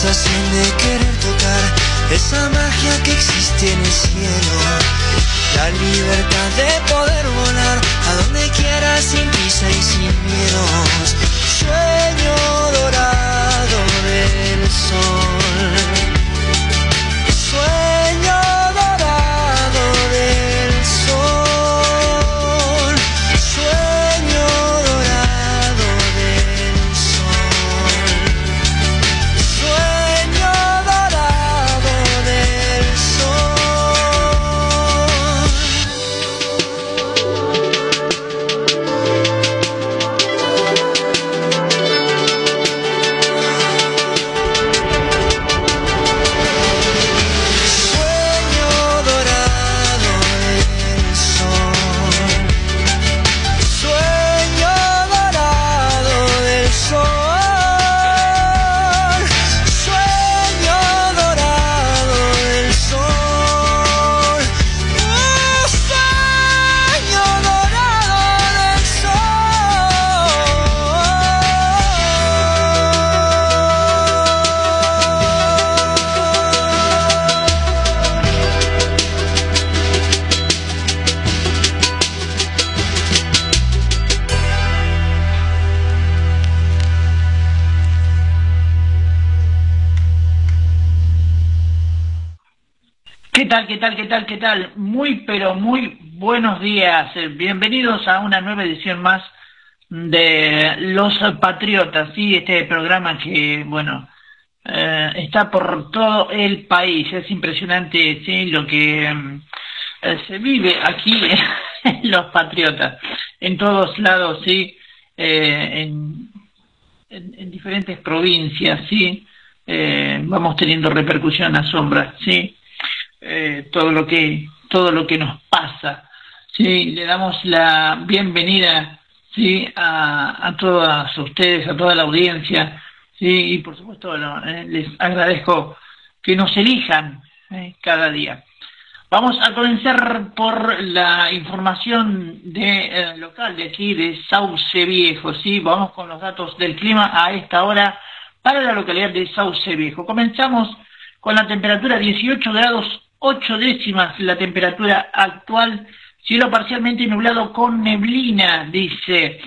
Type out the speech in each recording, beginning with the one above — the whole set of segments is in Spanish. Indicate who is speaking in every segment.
Speaker 1: de querer tocar esa magia que existe en el cielo. La libertad de poder volar a donde quiera sin prisa y sin miedos. Sueño dorado del sol.
Speaker 2: Tal? ¿Qué tal? ¿Qué tal? Muy, pero muy buenos días. Eh, bienvenidos a una nueva edición más de Los Patriotas, ¿sí? Este programa que, bueno, eh, está por todo el país. Es impresionante, ¿sí? Lo que eh, se vive aquí en Los Patriotas, en todos lados, ¿sí? en, en, diferentes provincias, ¿sí? vamos teniendo repercusión a sombras, ¿sí? Eh, todo lo que todo lo que nos pasa. Sí, le damos la bienvenida sí a, a todas ustedes, a toda la audiencia, sí, y por supuesto eh, les agradezco que nos elijan eh, cada día. Vamos a comenzar por la información de local de aquí de Sauce Viejo, sí, vamos con los datos del clima a esta hora para la localidad de Sauce Viejo. Comenzamos con la temperatura 18 grados 8 décimas la temperatura actual, cielo parcialmente nublado con neblina, dice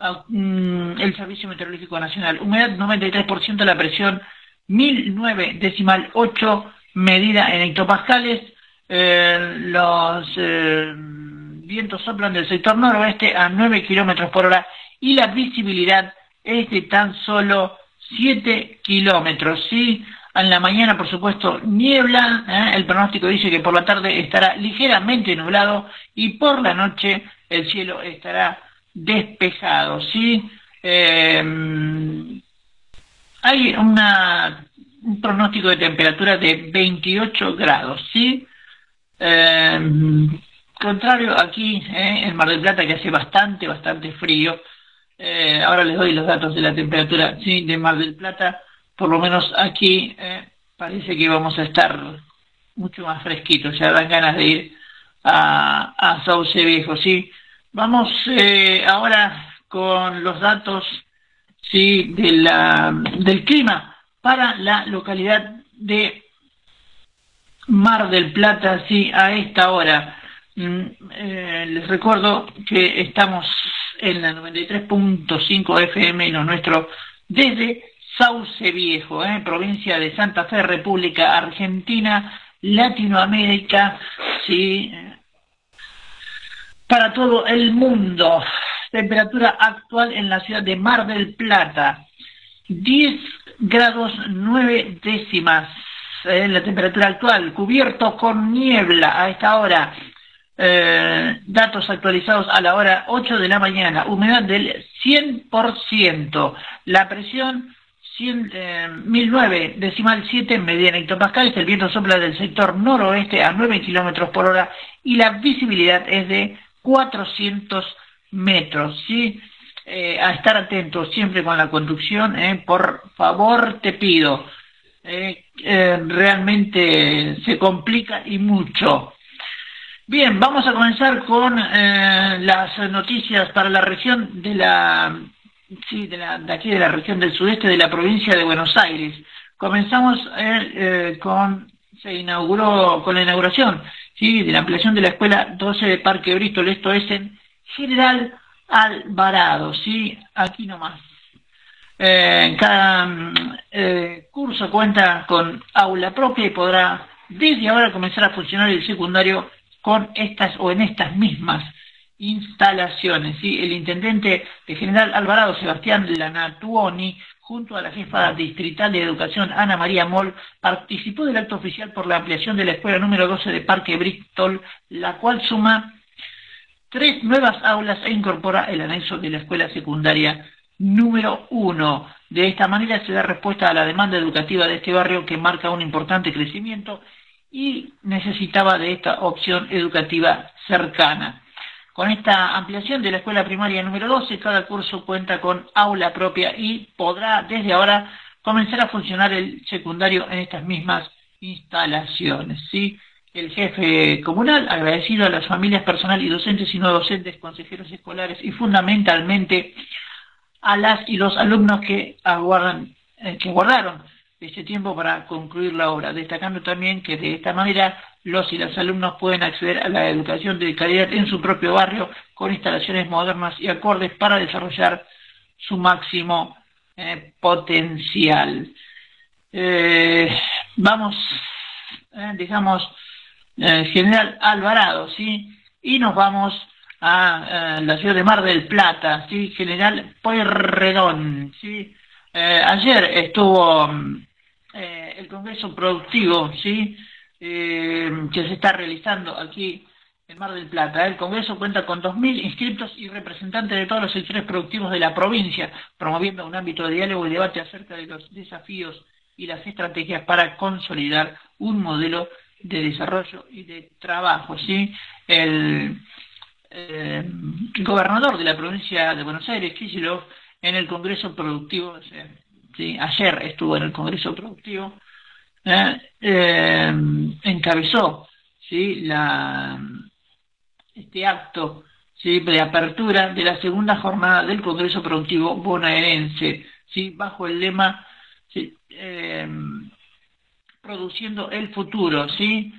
Speaker 2: ah, mm, el Servicio Meteorológico Nacional. Humedad 93%, la presión 1009 decimal 8, medida en hectopascales. Eh, los eh, vientos soplan del sector noroeste a 9 kilómetros por hora y la visibilidad es de tan solo 7 kilómetros, ¿sí? En la mañana, por supuesto, niebla. ¿eh? El pronóstico dice que por la tarde estará ligeramente nublado y por la noche el cielo estará despejado. ¿sí? Eh, hay una, un pronóstico de temperatura de 28 grados. ¿sí? Eh, contrario aquí en Mar del Plata, que hace bastante, bastante frío. ahora les doy los datos de la temperatura ¿sí? de Mar del Plata por lo menos aquí eh, parece que vamos a estar mucho más fresquitos, ya dan ganas de ir a, a Sauce Viejo, ¿sí? Vamos eh, ahora con los datos, ¿sí? De la, del clima para la localidad de Mar del Plata, ¿sí? A esta hora. Mm, eh, les recuerdo que estamos en la 93.5 FM lo nuestro desde Sauce Viejo, ¿eh? provincia de Santa Fe, República Argentina, Latinoamérica, sí, para todo el mundo. Temperatura actual en la ciudad de Mar del Plata, 10 grados 9 décimas. ¿eh? la temperatura actual, cubierto con niebla a esta hora. Eh, datos actualizados a la hora 8 de la mañana, humedad del 100%, la presión 1009 eh, decimal 7 media en hectopascales, el viento sopla del sector noroeste a 9 kilómetros por hora y la visibilidad es de 400 metros, ¿sí? Eh, a estar atentos siempre con la conducción, eh, por favor te pido, realmente se complica y mucho. Bien, vamos a comenzar con las noticias para la región de la sí, de, la, de aquí de la región del sudeste de la provincia de Buenos Aires. comenzamos eh, con, se inauguró con la inauguración, ¿sí? De la ampliación de la escuela 12 de Parque Bristol, esto es en General Alvarado, ¿sí? Aquí nomás. Eh, cada mm, eh, curso cuenta con aula propia y podrá desde ahora comenzar a funcionar el secundario con estas o en estas mismas instalaciones. El intendente de General Alvarado, Sebastián Lanatuoni, junto a la jefa distrital de educación, Ana María Moll, participó del acto oficial por la ampliación de la escuela número 12 de Parque Bristol, la cual suma tres nuevas aulas e incorpora el anexo de la escuela secundaria número uno. De esta manera se da respuesta a la demanda educativa de este barrio que marca un importante crecimiento y necesitaba de esta opción educativa cercana. Con esta ampliación de la escuela primaria número 12, cada curso cuenta con aula propia y podrá desde ahora comenzar a funcionar el secundario en estas mismas instalaciones. ¿sí? El jefe comunal, agradecido a las familias personal y docentes y no docentes, consejeros escolares y fundamentalmente a las y los alumnos que aguardan, eh, que guardaron este tiempo para concluir la obra, destacando también que de esta manera los y las alumnos pueden acceder a la educación de calidad en su propio barrio con instalaciones modernas y acordes para desarrollar su máximo eh, potencial. Eh, vamos, digamos, General Alvarado, ¿sí? Y nos vamos a la ciudad de Mar del Plata, ¿sí? General Pueyrredón, ¿sí? Eh, ayer estuvo eh, el Congreso Productivo, ¿sí? Eh, que se está realizando aquí en Mar del Plata. El Congreso cuenta con 2.000 inscriptos y representantes de todos los sectores productivos de la provincia, promoviendo un ámbito de diálogo y debate acerca de los desafíos y las estrategias para consolidar un modelo de desarrollo y de trabajo. ¿sí? El, eh, gobernador de la provincia de Buenos Aires, Kicillof, en el Congreso Productivo, ayer estuvo en el Congreso Productivo, eh, encabezó ¿sí? este acto ¿sí? de apertura de la segunda jornada del Congreso Productivo bonaerense, ¿sí? bajo el lema eh, produciendo el futuro, ¿sí?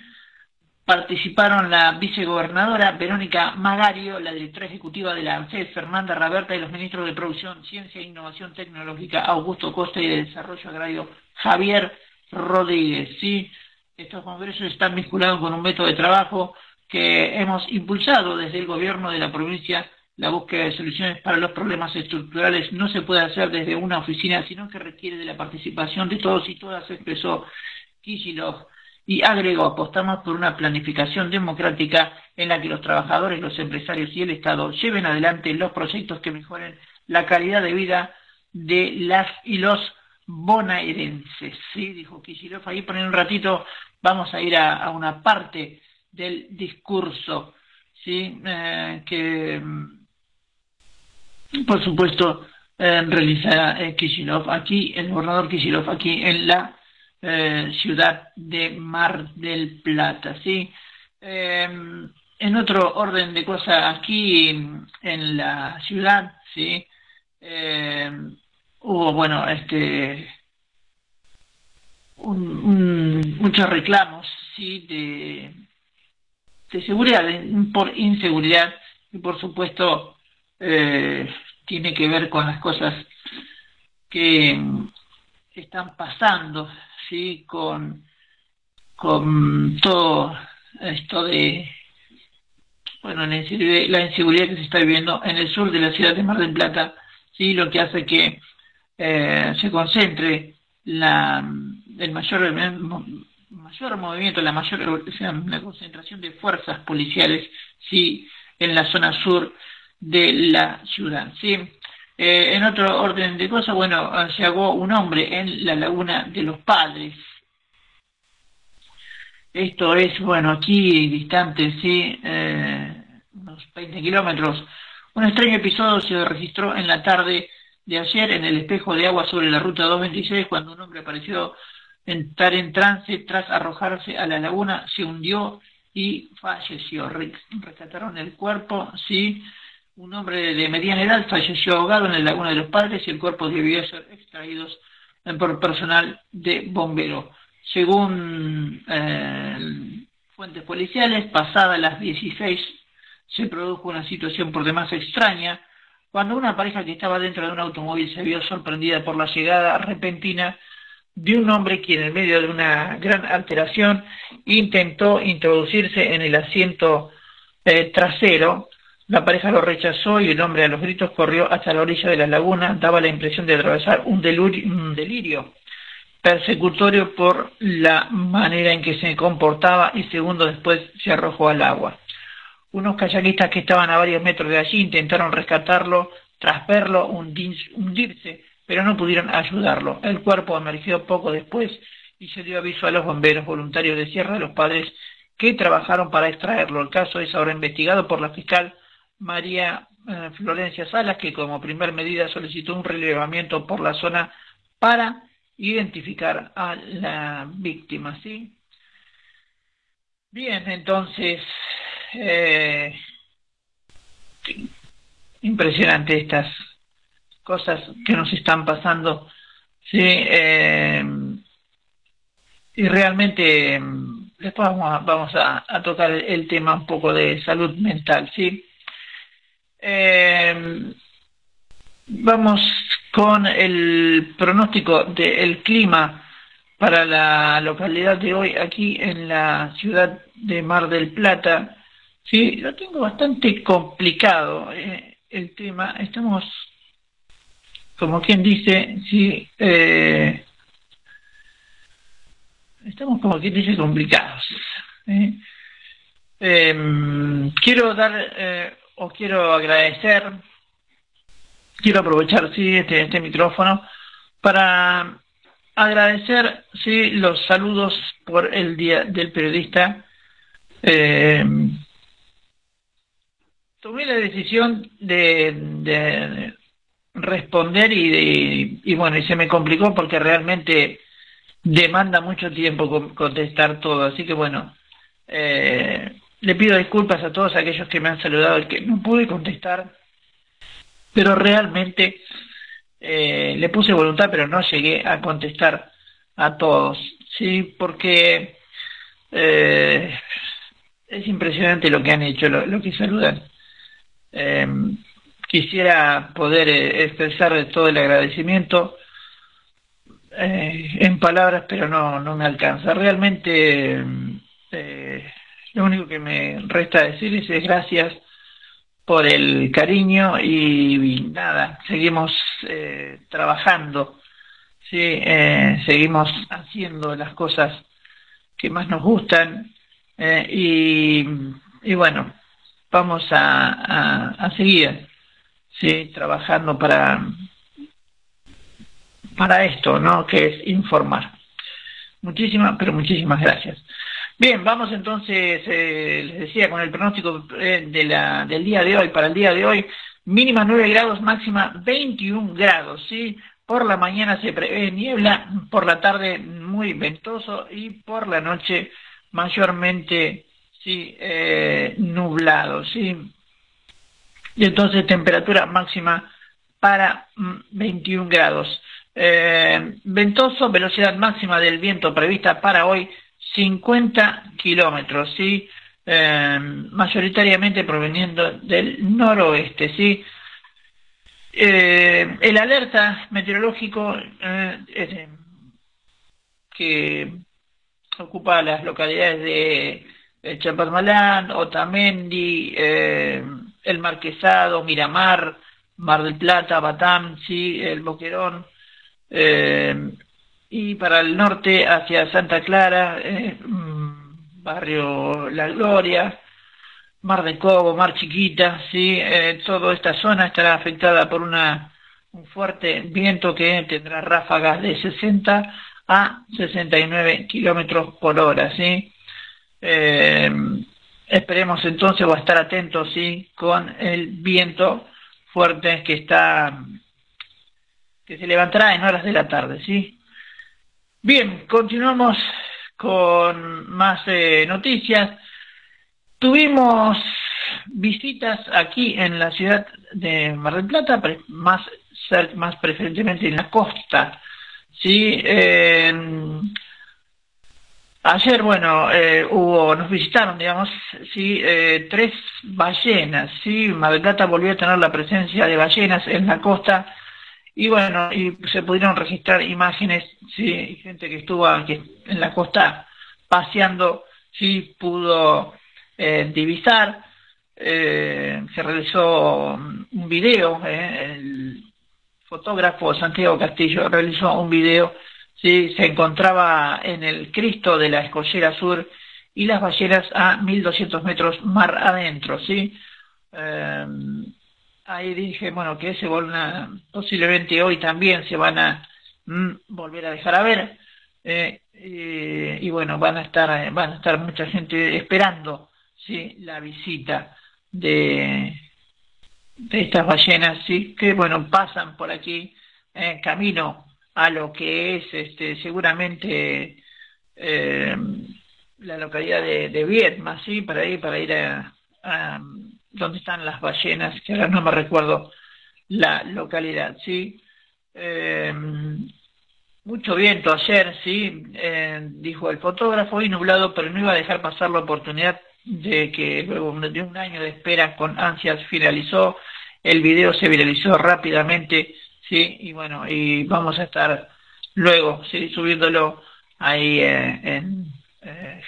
Speaker 2: participaron la vicegobernadora Verónica Magario, la directora ejecutiva de la ANSES, Fernanda Raberta, y los ministros de Producción, Ciencia e Innovación Tecnológica, Augusto Costa, y de Desarrollo Agrario, Javier Rodríguez. ¿sí? Estos congresos están vinculados con un método de trabajo que hemos impulsado desde el gobierno de la provincia. La búsqueda de soluciones para los problemas estructurales no se puede hacer desde una oficina, sino que requiere de la participación de todos y todas, expresó Kishilov y agregó, apostamos por una planificación democrática en la que los trabajadores, los empresarios y el Estado lleven adelante los proyectos que mejoren la calidad de vida de las y los bonaerenses. Sí, dijo Kicillof. Ahí por un ratito vamos a ir a, una parte del discurso, sí, eh, que por supuesto eh, realiza eh, aquí, el gobernador Kicillof, aquí en la eh, ciudad de Mar del Plata, ¿sí? Em, en otro orden de cosas, aquí en la ciudad, ¿sí? Hubo, bueno, este, muchos reclamos, ¿sí? De, de seguridad, por inseguridad, y por supuesto eh, tiene que ver con las cosas que están pasando ¿sí? con, con todo esto de bueno, la inseguridad, que se está viviendo en el sur de la ciudad de Mar del Plata, sí, lo que hace que eh, se concentre la, el mayor, mayor movimiento, la mayor la concentración de fuerzas policiales, sí, en la zona sur de la ciudad, sí. Eh, en otro orden de cosas, bueno, se ahogó un hombre en la laguna de los padres. Esto es, bueno, aquí distante, sí, eh, unos 20 kilómetros. Un extraño episodio se registró en la tarde de ayer en el espejo de agua sobre la ruta 226 cuando un hombre apareció estar en trance tras arrojarse a la laguna, se hundió y falleció. Rescataron el cuerpo, sí, un hombre de mediana edad falleció ahogado en la Laguna de los Padres y el cuerpo debió ser extraídos por personal de bombero. Según eh, fuentes policiales, pasadas las 16 se produjo una situación por demás extraña cuando una pareja que estaba dentro de un automóvil se vio sorprendida por la llegada repentina de un hombre quien en medio de una gran alteración intentó introducirse en el asiento eh, trasero. La pareja lo rechazó y el hombre a los gritos corrió hasta la orilla de la laguna. Daba la impresión de atravesar un delirio persecutorio por la manera en que se comportaba y segundos después se arrojó al agua. Unos kayakistas que estaban a varios metros de allí intentaron rescatarlo tras verlo hundirse, pero no pudieron ayudarlo. El cuerpo emergió poco después y se dio aviso a los bomberos voluntarios de Sierra de los Padres que trabajaron para extraerlo. El caso es ahora investigado por la fiscal María eh, Florencia Salas, que como primer medida solicitó un relevamiento por la zona para identificar a la víctima, ¿sí? Bien, entonces, eh, impresionante estas cosas que nos están pasando, ¿sí? Eh, y realmente después vamos a, tocar el, tema un poco de salud mental, ¿sí? Eh, vamos con el pronóstico del clima para la localidad de hoy aquí en la ciudad de Mar del Plata. Sí, lo tengo bastante complicado eh, el tema. Estamos, como quien dice, sí, eh, estamos como quien dice complicados. ¿eh? Em, quiero dar o quiero agradecer quiero aprovechar sí este, este micrófono para agradecer sí los saludos por el día del periodista eh, tomé la decisión de, responder y, y, bueno y se me complicó porque realmente demanda mucho tiempo contestar todo así que bueno eh, le pido disculpas a todos aquellos que me han saludado y que no pude contestar pero realmente eh, le puse voluntad, pero no llegué a contestar a todos, ¿sí? Porque eh, es impresionante lo que han hecho, lo, que saludan. Em, quisiera poder eh, expresar todo el agradecimiento en palabras, pero no, no me alcanza. Realmente lo único que me resta decir es gracias por el cariño y, nada, seguimos eh, trabajando, ¿sí? Eh, seguimos haciendo las cosas que más nos gustan eh, y, bueno, vamos a, a, seguir ¿sí? trabajando para, para esto, ¿no? que es informar. Muchísimas, pero muchísimas gracias. Bien, vamos entonces, eh, les decía, con el pronóstico eh, de la, del día de hoy, para el día de hoy, mínima 9 grados, máxima 21 grados, ¿sí? Por la mañana se prevé niebla, por la tarde muy ventoso y por la noche mayormente, sí, eh, nublado, ¿sí? Y entonces temperatura máxima para 21 mm, grados. ventoso, velocidad máxima del viento prevista para hoy 50 kilómetros, ¿sí? Eh, mayoritariamente proveniendo del noroeste, ¿sí? Eh, el alerta meteorológico eh, que ocupa las localidades de Chapadmalán, Otamendi, El Marquesado, Miramar, Mar del Plata, Batam, ¿sí? El Boquerón, y para el norte hacia Santa Clara, eh, mm, barrio La Gloria, Mar de Cobo, Mar Chiquita, sí, eh, toda esta zona estará afectada por una, un fuerte viento que tendrá ráfagas de 60 a 69 kilómetros por hora, sí. Eh, esperemos entonces o estar atentos, sí, con el viento fuerte que está que se levantará en horas de la tarde, sí. Bien, continuamos con más eh, noticias. Tuvimos visitas aquí en la ciudad de Mar del Plata, más, más preferentemente en la costa Sí, ayer, bueno, eh, hubo, nos visitaron, digamos, sí, eh, tres ballenas, sí, Plata volvió a tener la presencia de ballenas en la costa y bueno, y se pudieron registrar imágenes, sí, gente que estuvo aquí en la costa paseando, sí, pudo divisar, se realizó un video, el fotógrafo Santiago Castillo realizó un video, ¿sí? se encontraba en el Cristo de la Escollera Sur y las ballenas a 1200 metros mar adentro, ¿sí? Eh, ahí dije, bueno, que se van posiblemente hoy también se van a mm, volver a dejar a ver, eh, y, bueno, van a estar, van a estar mucha gente esperando, ¿sí? La visita de de estas ballenas, sí, que bueno, pasan por aquí en camino a lo que es este, seguramente eh, la localidad de, de Vietma, sí, para ir, para ir a, donde están las ballenas, que ahora no me recuerdo la localidad, sí. Eh, mucho viento ayer, sí, eh, dijo el fotógrafo, y nublado, pero no iba a dejar pasar la oportunidad de que luego de un año de espera con ansias finalizó, el video se viralizó rápidamente, sí, y bueno, y vamos a estar luego, sí, subiéndolo ahí eh, en eh,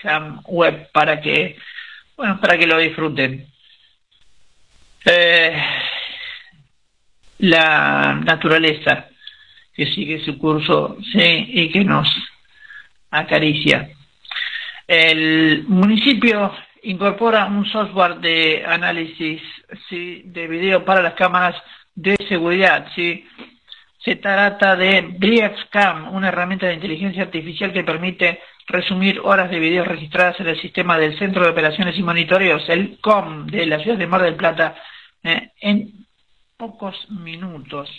Speaker 2: Web para que, bueno, para que lo disfruten. Eh, la naturaleza que sigue su curso, sí, y que nos acaricia. El municipio incorpora un software de análisis ¿sí? de video para las cámaras de seguridad. ¿sí? Se trata de BriefCam, una herramienta de inteligencia artificial que permite resumir horas de video registradas en el sistema del Centro de Operaciones y Monitoreos, el COM, de la ciudad de Mar del Plata, eh, en pocos minutos.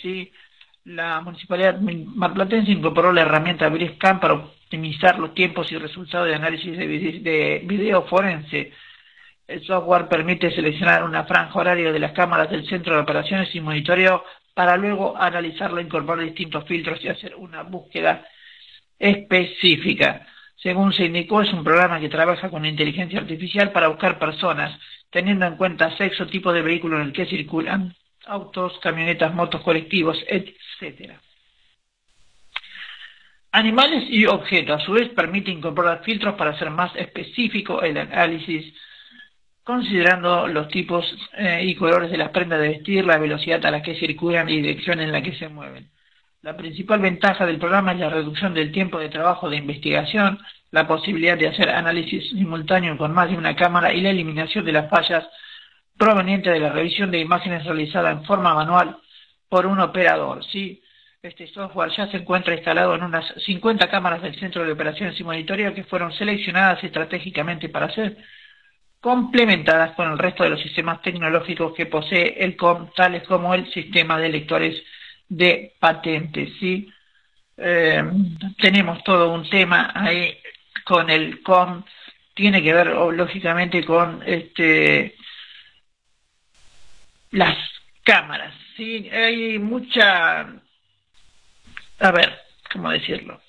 Speaker 2: La Municipalidad Marplatense incorporó la herramienta BriefCam para optimizar los tiempos y resultados de análisis de video forense el software permite seleccionar una franja horaria de las cámaras del centro de operaciones y monitoreo para luego analizarlo, incorporar distintos filtros y hacer una búsqueda específica. Según se indicó, es un programa que trabaja con inteligencia artificial para buscar personas, teniendo en cuenta sexo, tipo de vehículo en el que circulan, autos, camionetas, motos, colectivos, etc. Animales y objetos. A su vez, permite incorporar filtros para hacer más específico el análisis considerando los tipos eh, y colores de las prendas de vestir, la velocidad a la que circulan y dirección en la que se mueven. La principal ventaja del programa es la reducción del tiempo de trabajo de investigación, la posibilidad de hacer análisis simultáneo con más de una cámara y la eliminación de las fallas provenientes de la revisión de imágenes realizada en forma manual por un operador. ¿sí? Este software ya se encuentra instalado en unas 50 cámaras del Centro de Operaciones y Monitoreo que fueron seleccionadas estratégicamente para ser complementadas con el resto de los sistemas tecnológicos que posee el COM, tales como el sistema de lectores de patentes. ¿sí? Eh, tenemos todo un tema ahí con el COM, tiene que ver lógicamente con este las cámaras. ¿sí? Hay mucha, a ver, ¿cómo decirlo?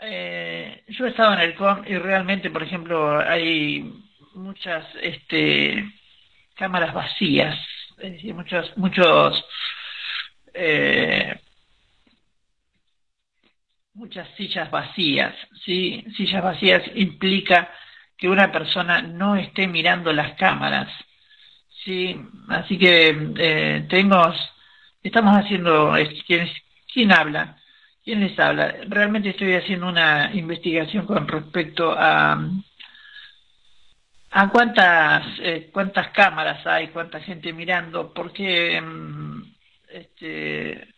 Speaker 2: Eh, yo he estado en el COM y realmente, por ejemplo, hay muchas este, cámaras vacías, muchos, muchos, eh, muchas sillas vacías, ¿sí? Sillas vacías implica que una persona no esté mirando las cámaras, ¿sí? Así que eh, tengo, estamos haciendo, ¿quién, ¿quién habla? ¿Quién les habla? Realmente estoy haciendo una investigación con respecto a ¿A cuántas, eh, cuántas cámaras hay, cuánta gente mirando? Porque mm, este,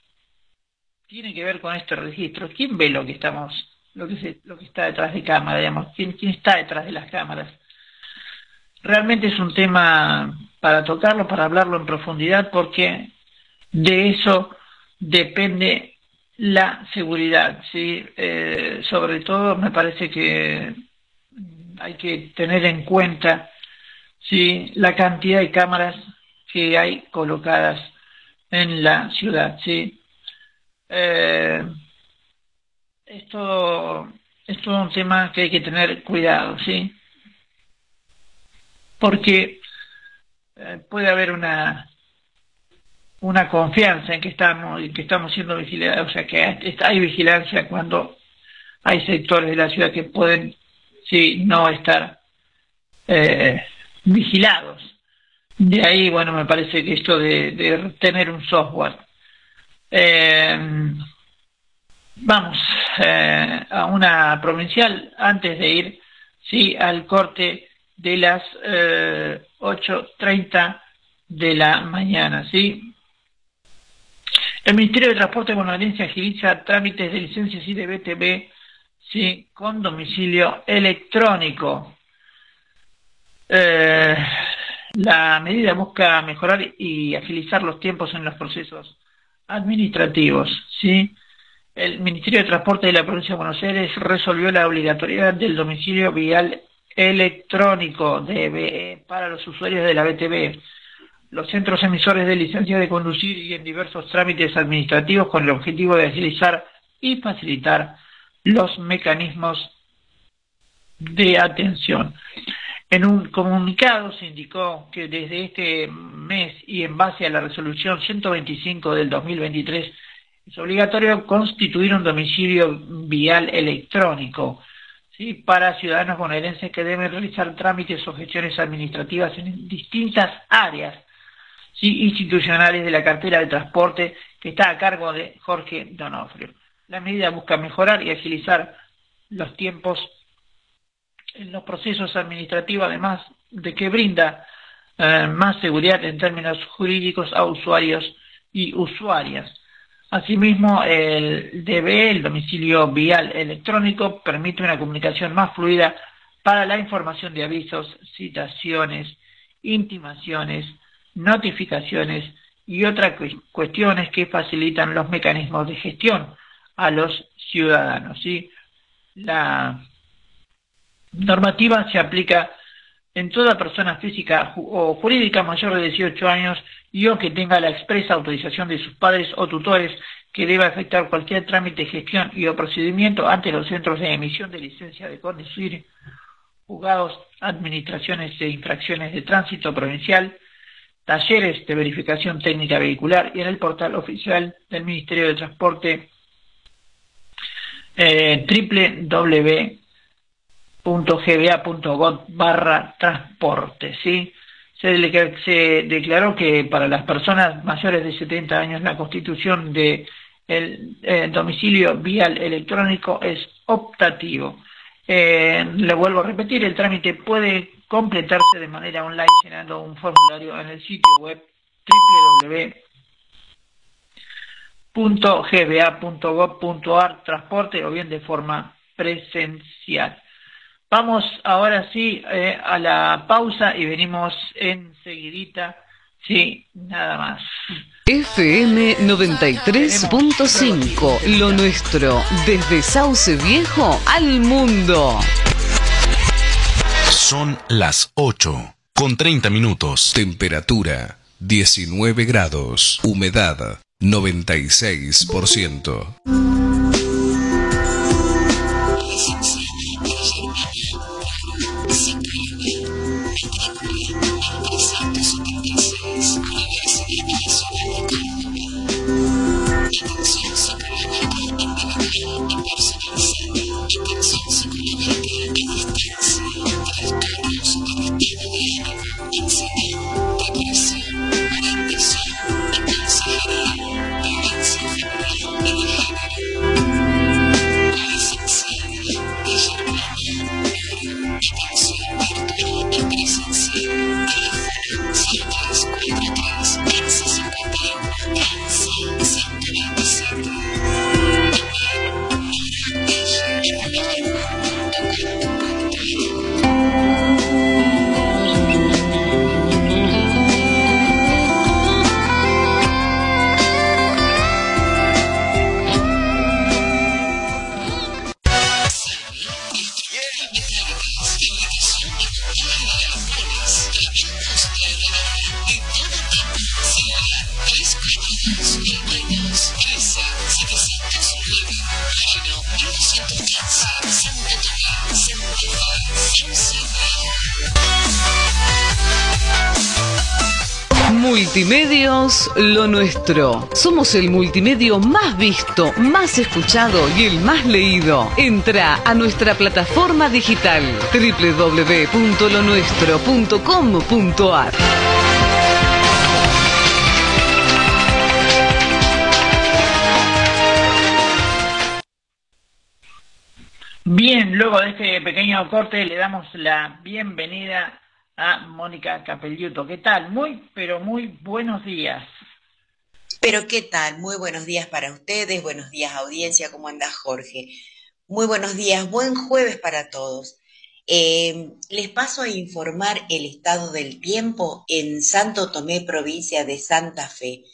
Speaker 2: tiene que ver con este registro. ¿Quién ve lo que estamos, lo que, se, lo que está detrás de cámara, digamos? ¿Quién, ¿Quién está detrás de las cámaras? Realmente es un tema para tocarlo, para hablarlo en profundidad, porque de eso depende la seguridad, ¿sí? Eh, sobre todo me parece que hay que tener en cuenta ¿sí? la cantidad de cámaras que hay colocadas en la ciudad. ¿sí? Eh, es todo, es todo un tema que hay que tener cuidado, ¿sí? Porque eh, puede haber una una confianza en que estamos que estamos siendo vigilados, o sea que hay vigilancia cuando hay sectores de la ciudad que pueden sí no estar eh, vigilados. De ahí, bueno, me parece que esto de, tener un software. Eh, vamos eh, a una provincial antes de ir sí al corte de las eh, 8.30 de la mañana, ¿sí? El Ministerio de Transporte bonaerense agiliza trámites de licencias y de BTV ¿sí? con domicilio electrónico. Eh, la medida busca mejorar y agilizar los tiempos en los procesos administrativos. ¿sí? El Ministerio de Transporte de la Provincia de Buenos Aires resolvió la obligatoriedad del domicilio vial electrónico de, para los usuarios de la BTV los centros emisores de licencia de conducir y en diversos trámites administrativos con el objetivo de agilizar y facilitar los mecanismos de atención. En un comunicado se indicó que desde este mes y en base a la resolución 125 del 2023 es obligatorio constituir un domicilio vial electrónico para ciudadanos bonaerenses que deben realizar trámites o gestiones administrativas en distintas áreas institucionales de la cartera de transporte que está a cargo de Jorge Donofrio. La medida busca mejorar y agilizar los tiempos en los procesos administrativos, además de que brinda eh, más seguridad en términos jurídicos a usuarios y usuarias. Asimismo, el DBE, el domicilio vial electrónico, permite una comunicación más fluida para la información de avisos, citaciones, intimaciones, notificaciones y otras cuestiones que facilitan los mecanismos de gestión a los ciudadanos. ¿sí? La normativa se aplica en toda persona física o jurídica mayor de 18 años y o que tenga la expresa autorización de sus padres o tutores que deba efectuar cualquier trámite, gestión y o procedimiento ante los centros de emisión de licencia de conducir, juzgados, administraciones de infracciones de tránsito provincial, talleres de verificación técnica vehicular y en el portal oficial del Ministerio de Transporte eh, www.gba.gov barra transporte. ¿sí? Se, declaró que para las personas mayores de 70 años la constitución de el eh, domicilio vial electrónico es optativo. Eh, le vuelvo a repetir, el trámite puede completarse de manera online llenando un formulario en el sitio web www.gba.gov.ar transporte o bien de forma presencial. Vamos ahora sí eh, a la pausa y venimos enseguidita. Sí, nada más.
Speaker 3: FM 93.5, lo nuestro, desde Sauce Viejo al mundo.
Speaker 4: Son las 8 con 30 minutos.
Speaker 3: Temperatura 19 grados. Humedad 96%. Lo Nuestro. Somos el multimedio más visto, más escuchado y el más leído. Entra a nuestra plataforma digital www.lonuestro.com.ar.
Speaker 2: Bien, luego de este pequeño corte le damos la bienvenida a Mónica Capelluto. ¿Qué tal? Muy, pero muy buenos días.
Speaker 5: Pero ¿qué tal? Muy buenos días para ustedes, buenos días audiencia, ¿cómo anda Jorge? Muy buenos días, buen jueves para todos. Eh, les paso a informar el estado del tiempo en Santo Tomé, provincia de Santa Fe.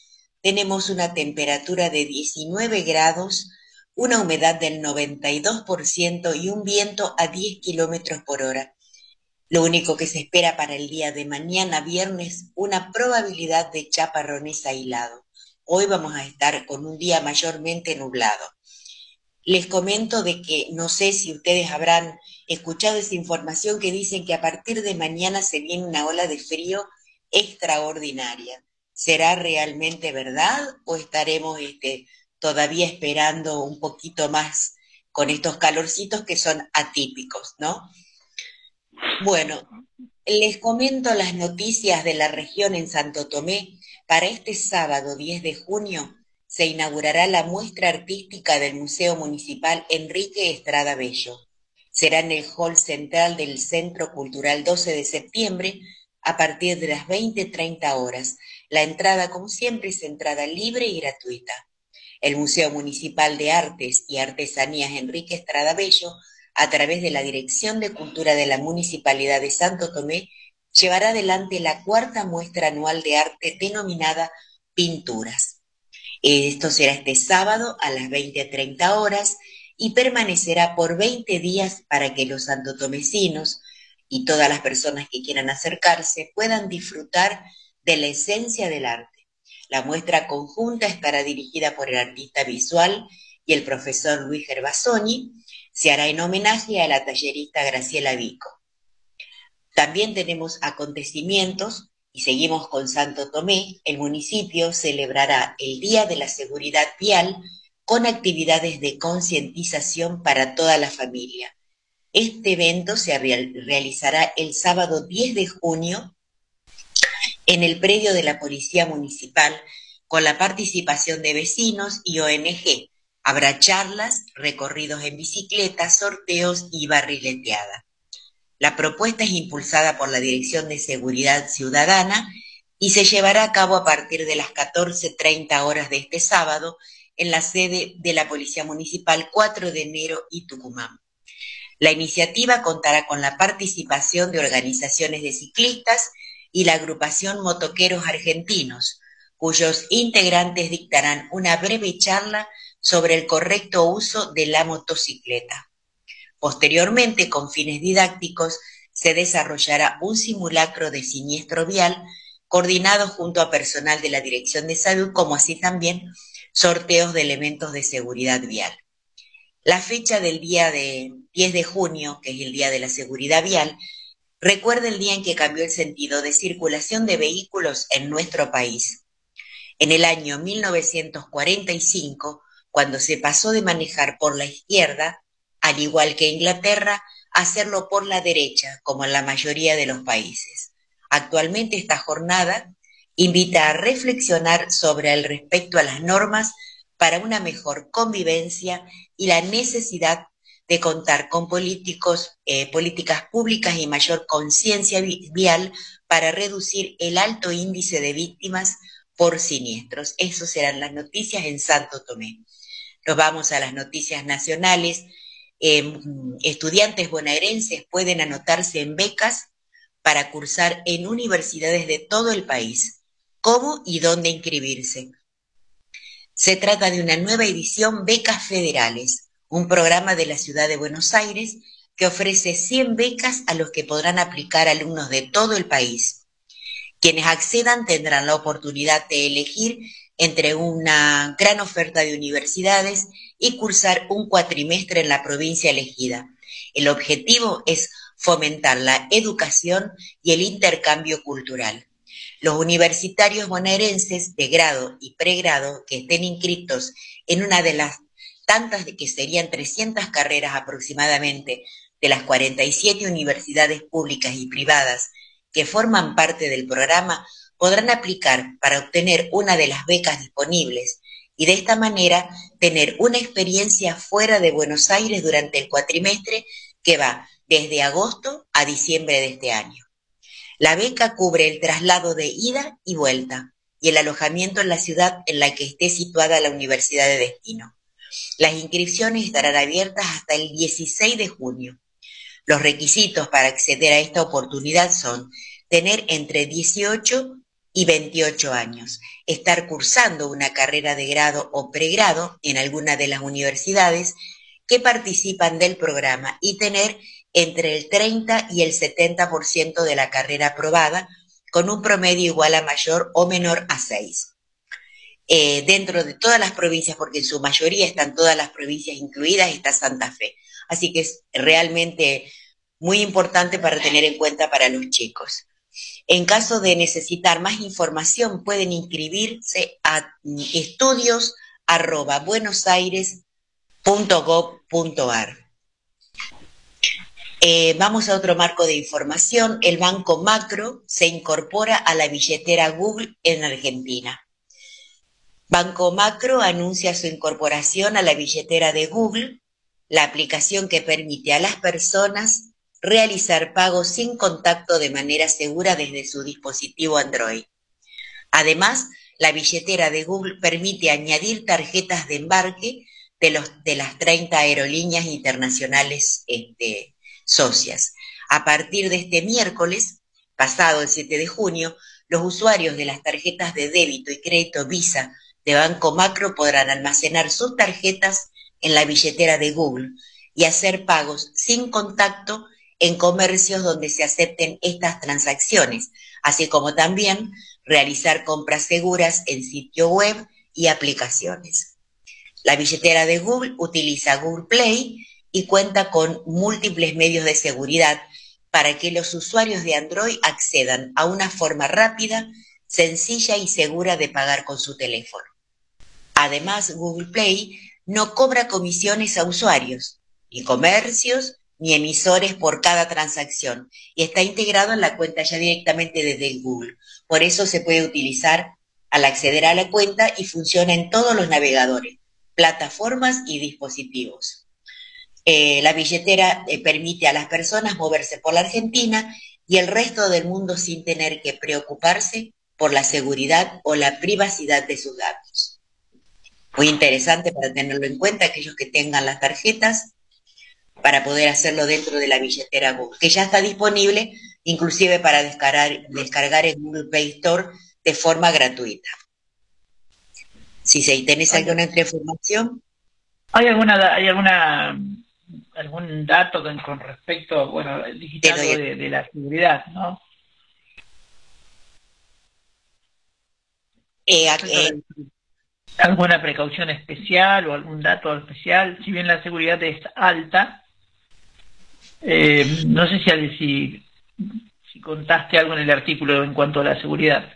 Speaker 5: Tenemos una temperatura de 19 grados, una humedad del 92% y un viento a 10 kilómetros por hora. Lo único que se espera para el día de mañana, viernes, una probabilidad de chaparrones aislado. Hoy vamos a estar con un día mayormente nublado. Les comento de que no sé si ustedes habrán escuchado esa información que dicen que a partir de mañana se viene una ola de frío extraordinaria. ¿Será realmente verdad o estaremos este, todavía esperando un poquito más con estos calorcitos que son atípicos, ¿no? Bueno, les comento las noticias de la región en Santo Tomé. Para este sábado 10 de junio se inaugurará la muestra artística del Museo Municipal Enrique Estrada Bello. Será en el hall central del Centro Cultural 12 de septiembre a partir de las 20.30 horas. La entrada, como siempre, es entrada libre y gratuita. El Museo Municipal de Artes y Artesanías Enrique Estrada Bello, a través de la Dirección de Cultura de la Municipalidad de Santo Tomé, llevará adelante la cuarta muestra anual de arte denominada Pinturas. Esto será este sábado a las 20.30 horas y permanecerá por 20 días para que los santotomecinos y todas las personas que quieran acercarse puedan disfrutar de la esencia del arte la muestra conjunta estará dirigida por el artista visual y el profesor Luis Gervasoni. Se hará en homenaje a la tallerista Graciela Vico. También tenemos acontecimientos y seguimos con Santo Tomé. El municipio celebrará el Día de la Seguridad Vial con actividades de concientización para toda la familia. Este evento se realizará el sábado 10 de junio en el predio de la Policía Municipal con la participación de vecinos y ONG. Habrá charlas, recorridos en bicicleta, sorteos y barrileteada. La propuesta es impulsada por la Dirección de Seguridad Ciudadana y se llevará a cabo a partir de las 14.30 horas de este sábado en la sede de la Policía Municipal 4 de enero y Tucumán. La iniciativa contará con la participación de organizaciones de ciclistas y la agrupación Motoqueros Argentinos, cuyos integrantes dictarán una breve charla sobre el correcto uso de la motocicleta. Posteriormente, con fines didácticos, se desarrollará un simulacro de siniestro vial coordinado junto a personal de la Dirección de Salud, como así también sorteos de elementos de seguridad vial. La fecha del día de 10 de junio, que es el Día de la Seguridad Vial, Recuerda el día en que cambió el sentido de circulación de vehículos en nuestro país. En el año 1945, cuando se pasó de manejar por la izquierda, al igual que Inglaterra, hacerlo por la derecha, como en la mayoría de los países. Actualmente esta jornada invita a reflexionar sobre el respecto a las normas para una mejor convivencia y la necesidad de contar con políticos, eh, políticas públicas y mayor conciencia vial para reducir el alto índice de víctimas por siniestros. Esas serán las noticias en Santo Tomé. Nos vamos a las noticias nacionales. Em, estudiantes bonaerenses pueden anotarse en becas para cursar en universidades de todo el país. ¿Cómo y dónde inscribirse? Se trata de una nueva edición Becas Federales un programa de la ciudad de Buenos Aires que ofrece 100 becas a los que podrán aplicar alumnos de todo el país. Quienes accedan tendrán la oportunidad de elegir entre una gran oferta de universidades y cursar un cuatrimestre en la provincia elegida. El objetivo es fomentar la educación y el intercambio cultural. Los universitarios bonaerenses de grado y pregrado que estén inscritos en una de las tantas de que serían 300 carreras aproximadamente de las 47 universidades públicas y privadas que forman parte del programa podrán aplicar para obtener una de las becas disponibles y de esta manera tener una experiencia fuera de Buenos Aires durante el cuatrimestre que va desde agosto a diciembre de este año. La beca cubre el traslado de ida y vuelta y el alojamiento en la ciudad en la que esté situada la universidad de destino. Las inscripciones estarán abiertas hasta el 16 de junio. Los requisitos para acceder a esta oportunidad son tener entre 18 y 28 años, estar cursando una carrera de grado o pregrado en alguna de las universidades que participan del programa y tener entre el 30 y el 70% de la carrera aprobada, con un promedio igual a mayor o menor a 6. Eh, dentro de todas las provincias, porque en su mayoría están todas las provincias incluidas, está Santa Fe. Así que es realmente muy importante para tener en cuenta para los chicos. En caso de necesitar más información, pueden inscribirse a estudios.buenosaires.gov.ar. Eh, vamos a otro marco de información. El Banco Macro se incorpora a la billetera Google en Argentina. Banco Macro anuncia su incorporación a la billetera de Google, la aplicación que permite a las personas realizar pagos sin contacto de manera segura desde su dispositivo Android. Además, la billetera de Google permite añadir tarjetas de embarque de, los, de las 30 aerolíneas internacionales este, socias. A partir de este miércoles, pasado el 7 de junio, los usuarios de las tarjetas de débito y crédito Visa de Banco Macro podrán almacenar sus tarjetas en la billetera de Google y hacer pagos sin contacto en comercios donde se acepten estas transacciones, así como también realizar compras seguras en sitio web y aplicaciones. La billetera de Google utiliza Google Play y cuenta con múltiples medios de seguridad para que los usuarios de Android accedan a una forma rápida, sencilla y segura de pagar con su teléfono. Además, Google Play no cobra comisiones a usuarios, ni comercios, ni emisores por cada transacción, y está integrado en la cuenta ya directamente desde Google. Por eso se puede utilizar al acceder a la cuenta y funciona en todos los navegadores, plataformas y dispositivos. Eh, la billetera eh, permite a las personas moverse por la Argentina y el resto del mundo sin tener que preocuparse por la seguridad o la privacidad de sus datos. Muy interesante para tenerlo en cuenta aquellos que tengan las tarjetas para poder hacerlo dentro de la billetera Google, que ya está disponible inclusive para descargar, descargar en Google Play Store de forma gratuita. Si se tenés alguna información.
Speaker 2: ¿Hay alguna, hay alguna algún dato con, respecto, bueno, digital de, la seguridad, ¿no?
Speaker 5: Eh, eh,
Speaker 2: ¿Alguna precaución especial o algún dato especial? Si bien la seguridad es alta, eh, no sé si, si, contaste algo en el artículo en cuanto a la seguridad.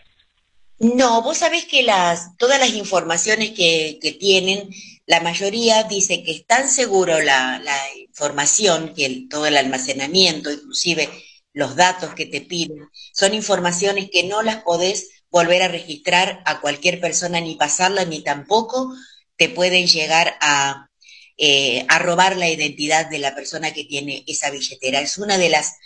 Speaker 5: No, vos sabés que las, todas las informaciones que, que tienen la mayoría dice que es tan seguro la, información, que todo el almacenamiento, inclusive los datos que te piden, son informaciones que no las podés volver a registrar a cualquier persona ni pasarla, ni tampoco te pueden llegar a, eh, a robar la identidad de la persona que tiene esa billetera. Es una de las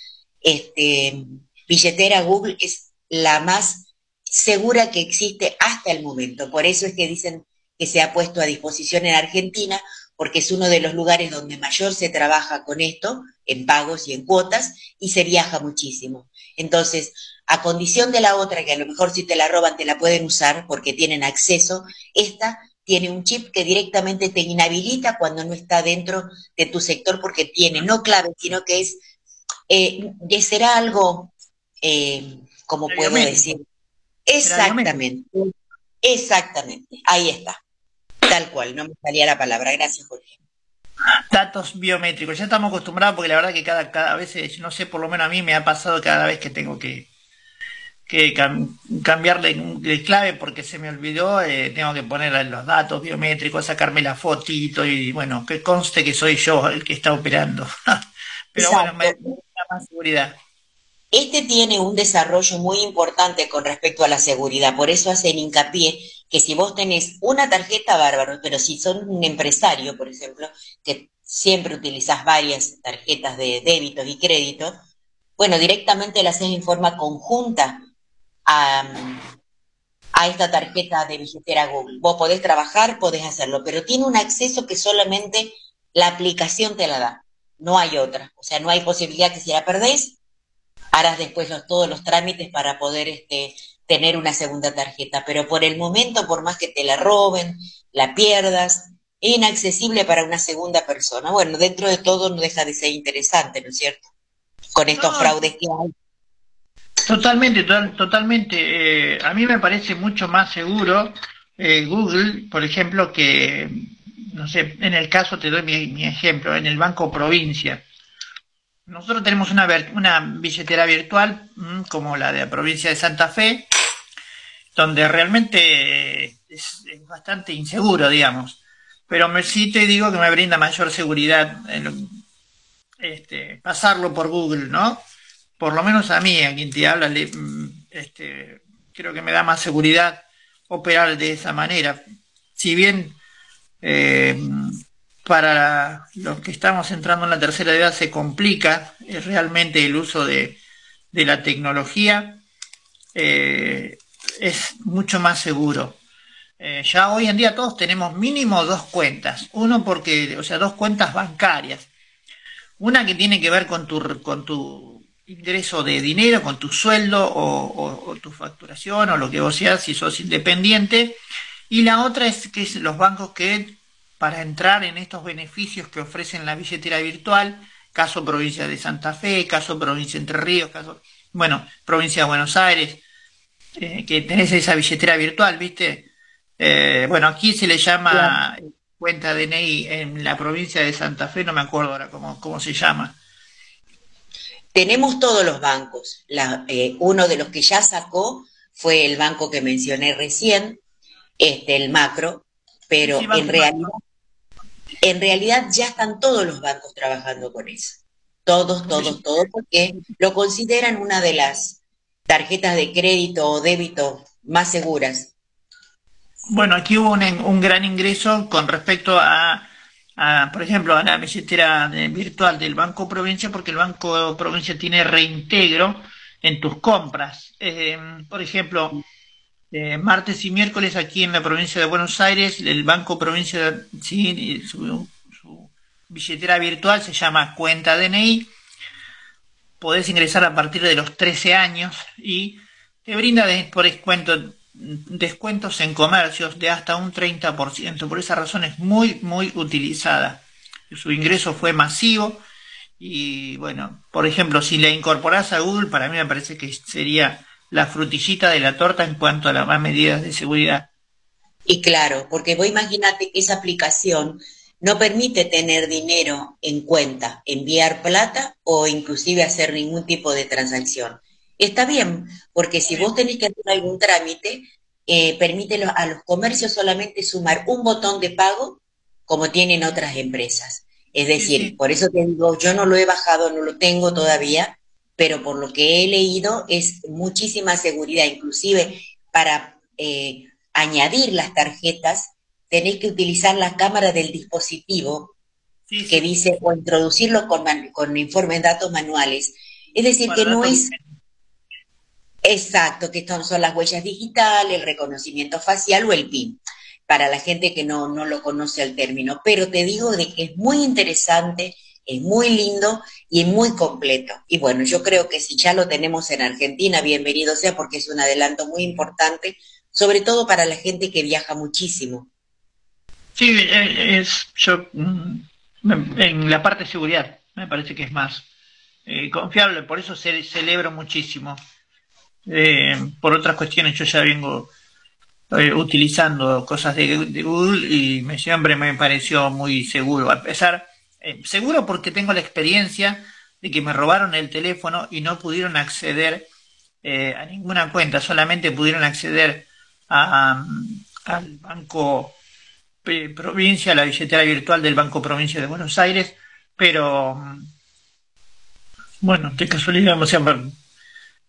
Speaker 5: este, billeteras Google, es la más segura que existe hasta el momento. Por eso es que dicen que se ha puesto a disposición en Argentina, porque es uno de los lugares donde mayor se trabaja con esto, en pagos y en cuotas, y se viaja muchísimo. Entonces, a condición de la otra, que a lo mejor si te la roban te la pueden usar porque tienen acceso, esta tiene un chip que directamente te inhabilita cuando no está dentro de tu sector porque tiene no clave, sino que es, eh, será algo, eh, como puedo decir, exactamente, exactamente, ahí está. Tal cual, no me salía la palabra. Gracias, Jorge.
Speaker 2: Datos biométricos. Ya estamos acostumbrados porque la verdad que cada, cada vez, no sé, por lo menos a mí me ha pasado cada vez que tengo que, que cambiarle de clave porque se me olvidó, eh, tengo que poner los datos biométricos, sacarme la fotito y bueno, que conste que soy yo el que está operando. Pero bueno, me, da más seguridad.
Speaker 5: Este tiene un desarrollo muy importante con respecto a la seguridad, por eso hacen hincapié que si vos tenés una tarjeta bárbaro, pero si son un empresario, por ejemplo, que siempre utilizás varias tarjetas de débitos y créditos, bueno, directamente la haces en forma conjunta a, esta tarjeta de billetera Google. Vos podés trabajar, podés hacerlo, pero tiene un acceso que solamente la aplicación te la da. No hay otra. O sea, no hay posibilidad que si la perdés, harás después todos los trámites para poder este, tener una segunda tarjeta. Pero por el momento, por más que te la roben, la pierdas, es inaccesible para una segunda persona. Bueno, dentro de todo no deja de ser interesante, ¿no es cierto? Con estos fraudes que hay.
Speaker 2: Totalmente, totalmente. Eh, a mí me parece mucho más seguro eh, Google, por ejemplo, que, no sé, en el caso, te doy mi, ejemplo, en el Banco Provincia. Nosotros tenemos una, una billetera virtual, mm, como la de la provincia de Santa Fe, donde realmente es, bastante inseguro, digamos. Pero me, sí te digo que me brinda mayor seguridad este, pasarlo por Google, ¿no? Por lo menos a mí, a quien te habla, mm, este, creo que me da más seguridad operar de esa manera. Si bien eh, para los que estamos entrando en la tercera edad se complica eh, realmente el uso de, la tecnología, eh, es mucho más seguro. ya hoy en día todos tenemos mínimo dos cuentas. Uno porque, o sea, dos cuentas bancarias. Una que tiene que ver con tu, con tu ingreso de dinero con tu sueldo o, tu facturación o lo que vos seas si sos independiente. Y la otra es que es los bancos que para entrar en estos beneficios que ofrecen la billetera virtual, caso provincia de Santa Fe, caso provincia de Entre Ríos, caso, bueno, provincia de Buenos Aires, eh, que tenés esa billetera virtual, ¿viste? Eh, bueno, aquí se le llama cuenta DNI en la provincia de Santa Fe, no me acuerdo ahora cómo, cómo se llama.
Speaker 5: Tenemos todos los bancos. Eh, uno de los que ya sacó fue el banco que mencioné recién, este, el macro, pero en realidad, en realidad ya están todos los bancos trabajando con eso. Todos, todos, todos, porque lo consideran una de las tarjetas de crédito o débito más seguras.
Speaker 2: Bueno, aquí hubo un gran ingreso con respecto a por ejemplo, a la billetera virtual del Banco Provincia, porque el Banco Provincia tiene reintegro en tus compras. Eh, por ejemplo, eh, martes y miércoles aquí en la provincia de Buenos Aires, el Banco Provincia, sí, su, billetera virtual se llama Cuenta DNI. Podés ingresar a partir de los 13 años y te brinda por descuento descuentos en comercios de hasta un 30%. Por esa razón es muy, muy utilizada. Su ingreso fue masivo y bueno, por ejemplo, si la incorporas a Google, para mí me parece que sería la frutillita de la torta en cuanto a las medidas de seguridad.
Speaker 5: Y claro, porque vos imagínate que esa aplicación no permite tener dinero en cuenta, enviar plata o inclusive hacer ningún tipo de transacción. Está bien, porque si vos tenés que hacer algún trámite, eh, permite a los comercios solamente sumar un botón de pago como tienen otras empresas. Es decir, por eso te digo, yo no lo he bajado, no lo tengo todavía, pero por lo que he leído es muchísima seguridad, inclusive para eh, añadir las tarjetas, tenés que utilizar la cámara del dispositivo que dice o introducirlo con, con informe de datos manuales. Es decir, que no es Exacto, que son las huellas digitales, el reconocimiento facial o el PIN, para la gente que no, no lo conoce el término. Pero te digo de que es muy interesante, es muy lindo y es muy completo. Y bueno, yo creo que si ya lo tenemos en Argentina, bienvenido sea porque es un adelanto muy importante, sobre todo para la gente que viaja muchísimo.
Speaker 2: Sí, eh, es yo mm, en la parte de seguridad me parece que es más eh, confiable, por eso celebro muchísimo eh, por otras cuestiones yo ya vengo eh, utilizando cosas de, Google y me, siempre me pareció muy seguro. A pesar, eh, seguro porque tengo la experiencia de que me robaron el teléfono y no pudieron acceder eh, a ninguna cuenta, solamente pudieron acceder al Banco Provincia, a la billetera virtual del Banco Provincia de Buenos Aires, pero bueno, qué casualidad, o sea,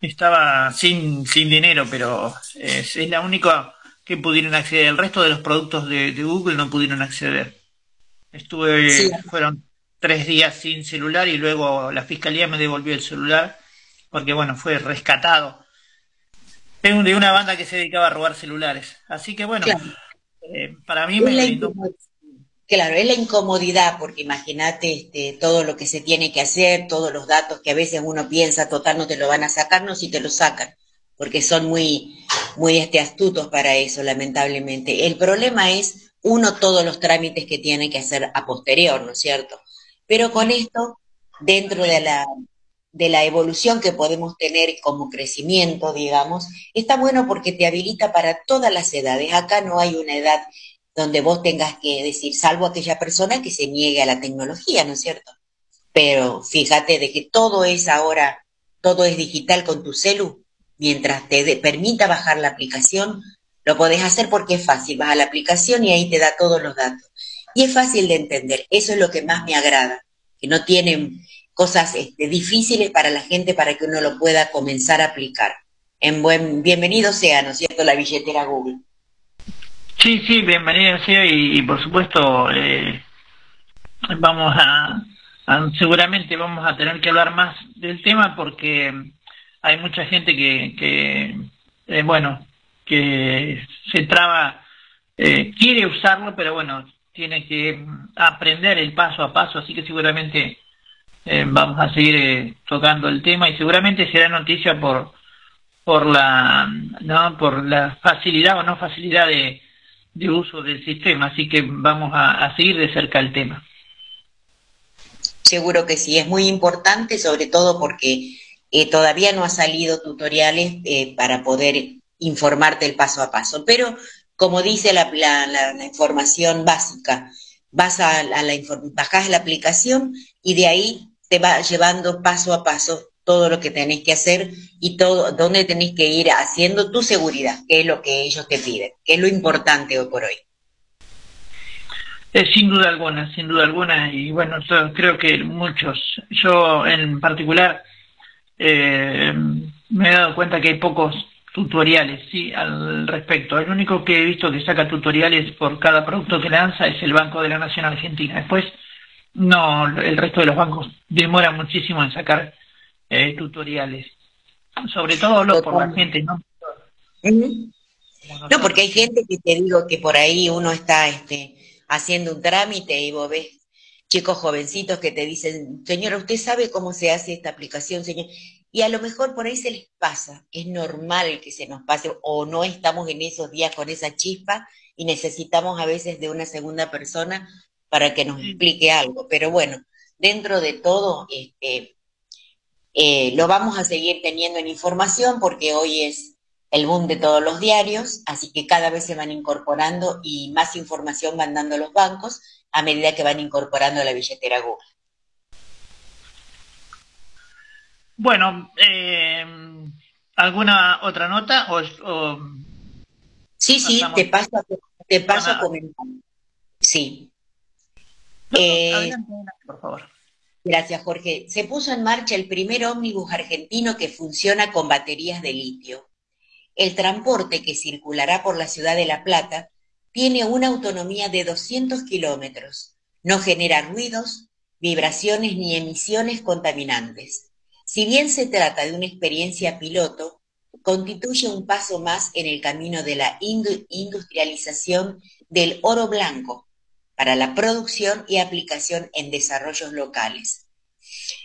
Speaker 2: estaba sin, sin dinero, pero es, la única que pudieron acceder. El resto de los productos de, Google no pudieron acceder. Estuve, fueron tres días sin celular y luego la fiscalía me devolvió el celular porque, bueno, fue rescatado de, una banda que se dedicaba a robar celulares. Así que, bueno, eh, para mí me brindó
Speaker 5: Claro, es la incomodidad, porque imagínate este, todo lo que se tiene que hacer, todos los datos que a veces uno piensa, total, no te lo van a sacar, no, si te lo sacan, porque son muy, muy este, astutos para eso, lamentablemente. El problema es, uno, todos los trámites que tiene que hacer a posterior, ¿no es cierto? Pero con esto, dentro de la, de la evolución que podemos tener como crecimiento, digamos, está bueno porque te habilita para todas las edades. Acá no hay una edad donde vos tengas que decir, salvo aquella persona que se niegue a la tecnología, ¿no es cierto? Pero fíjate de que todo es ahora, todo es digital con tu celu, mientras te permita bajar la aplicación, lo podés hacer porque es fácil, vas a la aplicación y ahí te da todos los datos. Y es fácil de entender, eso es lo que más me agrada, que no tienen cosas este, difíciles para la gente para que uno lo pueda comenzar a aplicar. En buen, bienvenido sea, ¿no es cierto?, la billetera Google.
Speaker 2: Sí, sí, bienvenido sea y, por supuesto eh, vamos a, seguramente vamos a tener que hablar más del tema porque hay mucha gente que, que eh, bueno, que se traba, eh, quiere usarlo, pero bueno, tiene que aprender el paso a paso, así que seguramente vamos a seguir tocando el tema y seguramente será noticia por por la no por la facilidad o no facilidad de de uso del sistema, así que vamos a, seguir de cerca el tema.
Speaker 5: Seguro que sí, es muy importante, sobre todo porque eh, todavía no ha salido tutoriales eh, para poder informarte el paso a paso. Pero, como dice la, la, información básica, vas a, a la, bajas la aplicación y de ahí te va llevando paso a paso todo lo que tenés que hacer y todo, dónde tenés que ir haciendo tu seguridad, que es lo que ellos te piden, que es lo importante hoy por hoy.
Speaker 2: Eh, sin duda alguna, sin duda alguna, y bueno, creo que muchos, yo en particular, eh, me he dado cuenta que hay pocos tutoriales, sí, al respecto. El único que he visto que saca tutoriales por cada producto que lanza es el Banco de la Nación Argentina. Después, no, el resto de los bancos demora muchísimo en sacar eh, tutoriales. Sobre todo lo por la gente, ¿no?
Speaker 5: No, porque hay gente que te digo que por ahí uno está este, haciendo un trámite y vos ves chicos jovencitos que te dicen, señora, ¿usted sabe cómo se hace esta aplicación, señor? Y a lo mejor por ahí se les pasa, es normal que se nos pase, o no estamos en esos días con esa chispa y necesitamos a veces de una segunda persona para que nos explique algo. Pero bueno, dentro de todo, este, eh, lo vamos a seguir teniendo en información porque hoy es el boom de todos los diarios, así que cada vez se van incorporando y más información van dando los bancos a medida que van incorporando la billetera Google.
Speaker 2: Bueno, eh, ¿alguna otra nota?
Speaker 5: sí, sí, te paso, te paso a comentar. Sí.
Speaker 2: Eh, por favor.
Speaker 5: Gracias, Jorge. Se puso en marcha el primer ómnibus argentino que funciona con baterías de litio. El transporte que circulará por la ciudad de La Plata tiene una autonomía de 200 kilómetros. No genera ruidos, vibraciones ni emisiones contaminantes. Si bien se trata de una experiencia piloto, constituye un paso más en el camino de la industrialización del oro blanco, para la producción y aplicación en desarrollos locales.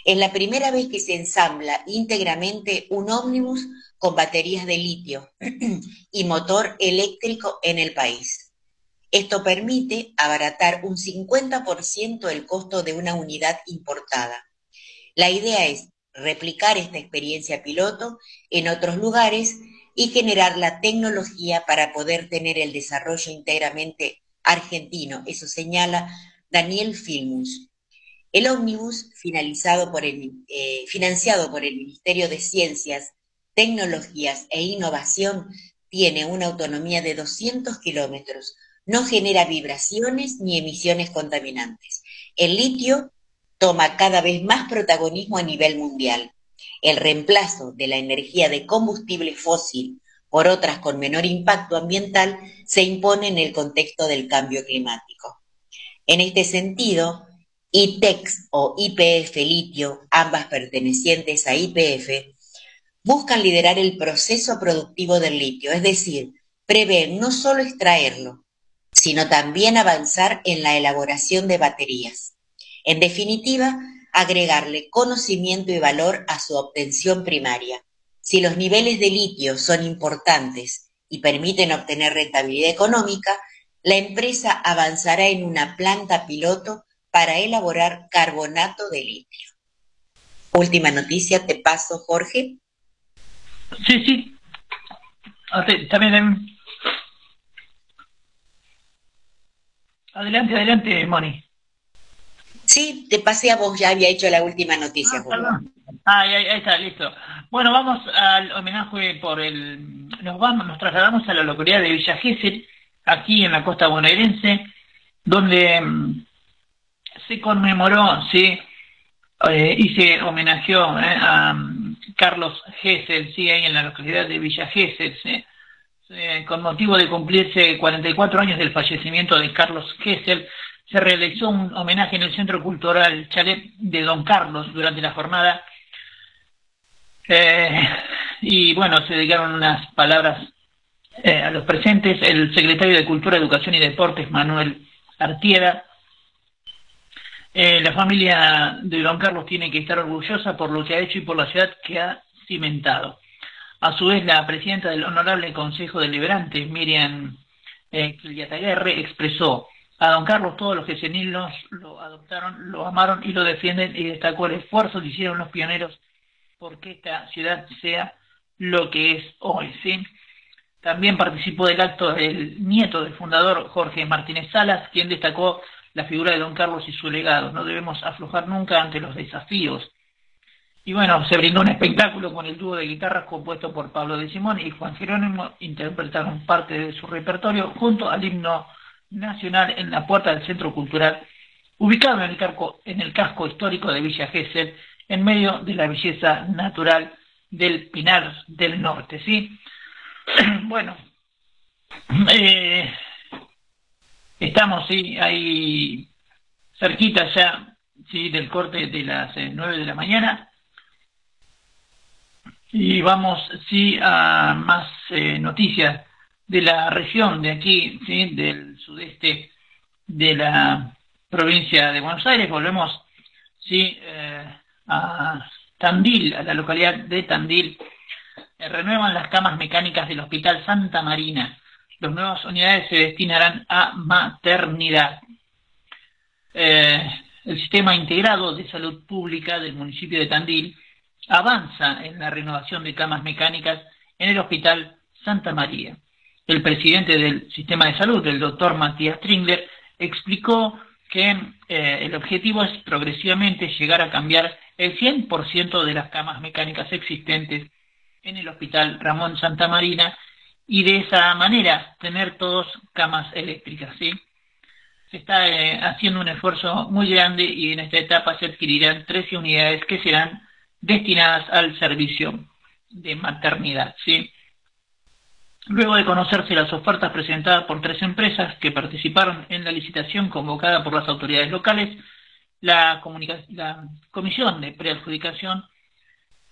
Speaker 5: Es la primera vez que se ensambla íntegramente un ómnibus con baterías de litio y motor eléctrico en el país. Esto permite abaratar un 50% el costo de una unidad importada. La idea es replicar esta experiencia piloto en otros lugares y generar la tecnología para poder tener el desarrollo íntegramente argentino, eso señala Daniel Filmus. El ómnibus, eh, financiado por el Ministerio de Ciencias, tecnologías e innovación, tiene una autonomía de 200 kilómetros, no genera vibraciones ni emisiones contaminantes. El litio toma cada vez más protagonismo a nivel mundial. El reemplazo de la energía de combustible fósil por otras con menor impacto ambiental se impone en el contexto del cambio climático. En este sentido, ITEX o IPF Litio, ambas pertenecientes a IPF, buscan liderar el proceso productivo del litio, es decir, prevén no solo extraerlo, sino también avanzar en la elaboración de baterías. En definitiva, agregarle conocimiento y valor a su obtención primaria. Si los niveles de litio son importantes y permiten obtener rentabilidad económica, la empresa avanzará en una planta piloto para elaborar carbonato de litio. Última noticia, te paso, Jorge.
Speaker 2: Sí, sí. También. Adelante, adelante, Moni.
Speaker 5: Sí, te pasé a vos, ya había hecho la última noticia.
Speaker 2: Ah, ah ahí, está, listo. Bueno, vamos al homenaje por el... Nos vamos, nos trasladamos a la localidad de Villa Gesell, aquí en la costa bonaerense, donde mm, se conmemoró, sí, eh, y se homenajeó eh, a mm, Carlos Gesell, sí, ahí en la localidad de Villa Gesell, sí, con motivo de cumplirse 44 años del fallecimiento de Carlos Gesell, se realizó un homenaje en el Centro Cultural Chalet de Don Carlos durante la jornada. Eh, y bueno, se dedicaron unas palabras eh, a los presentes. El secretario de Cultura, Educación y Deportes, Manuel Artiera. Eh, la familia de Don Carlos tiene que estar orgullosa por lo que ha hecho y por la ciudad que ha cimentado. A su vez, la presidenta del Honorable Consejo Deliberante, Miriam eh, expresó a don Carlos todos los gesenilos lo adoptaron, lo amaron y lo defienden y destacó el esfuerzo que hicieron los pioneros porque esta ciudad sea lo que es hoy. ¿sí? También participó del acto el nieto del fundador Jorge Martínez Salas, quien destacó la figura de don Carlos y su legado. No debemos aflojar nunca ante los desafíos. Y bueno, se brindó un espectáculo con el dúo de guitarras compuesto por Pablo de Simón y Juan Jerónimo, interpretaron parte de su repertorio junto al himno nacional en la puerta del Centro Cultural, ubicado en el, en el casco histórico de Villa Gesell, en medio de la belleza natural del Pinar del Norte, ¿sí? bueno, eh, estamos, sí, ahí cerquita ya, sí, del corte de las eh, nueve de la mañana, y vamos, sí, a más eh, noticias de la región de aquí, del sudeste de la provincia de Buenos Aires. Volvemos ¿sí? Eh, a Tandil, a la localidad de Tandil. Eh, renuevan las camas mecánicas del Hospital Santa Marina. Las nuevas unidades se destinarán a maternidad. Eh, el sistema integrado de salud pública del municipio de Tandil avanza en la renovación de camas mecánicas en el Hospital Santa María el presidente del sistema de salud, el doctor Matías Tringler, explicó que eh, el objetivo es progresivamente llegar a cambiar el 100% de las camas mecánicas existentes en el Hospital Ramón Santa Marina y de esa manera tener todos camas eléctricas. ¿sí? Se está eh, haciendo un esfuerzo muy grande y en esta etapa se adquirirán 13 unidades que serán destinadas al servicio de maternidad. ¿sí? Luego de conocerse las ofertas presentadas por tres empresas que participaron en la licitación convocada por las autoridades locales, la, Comisión de Preadjudicación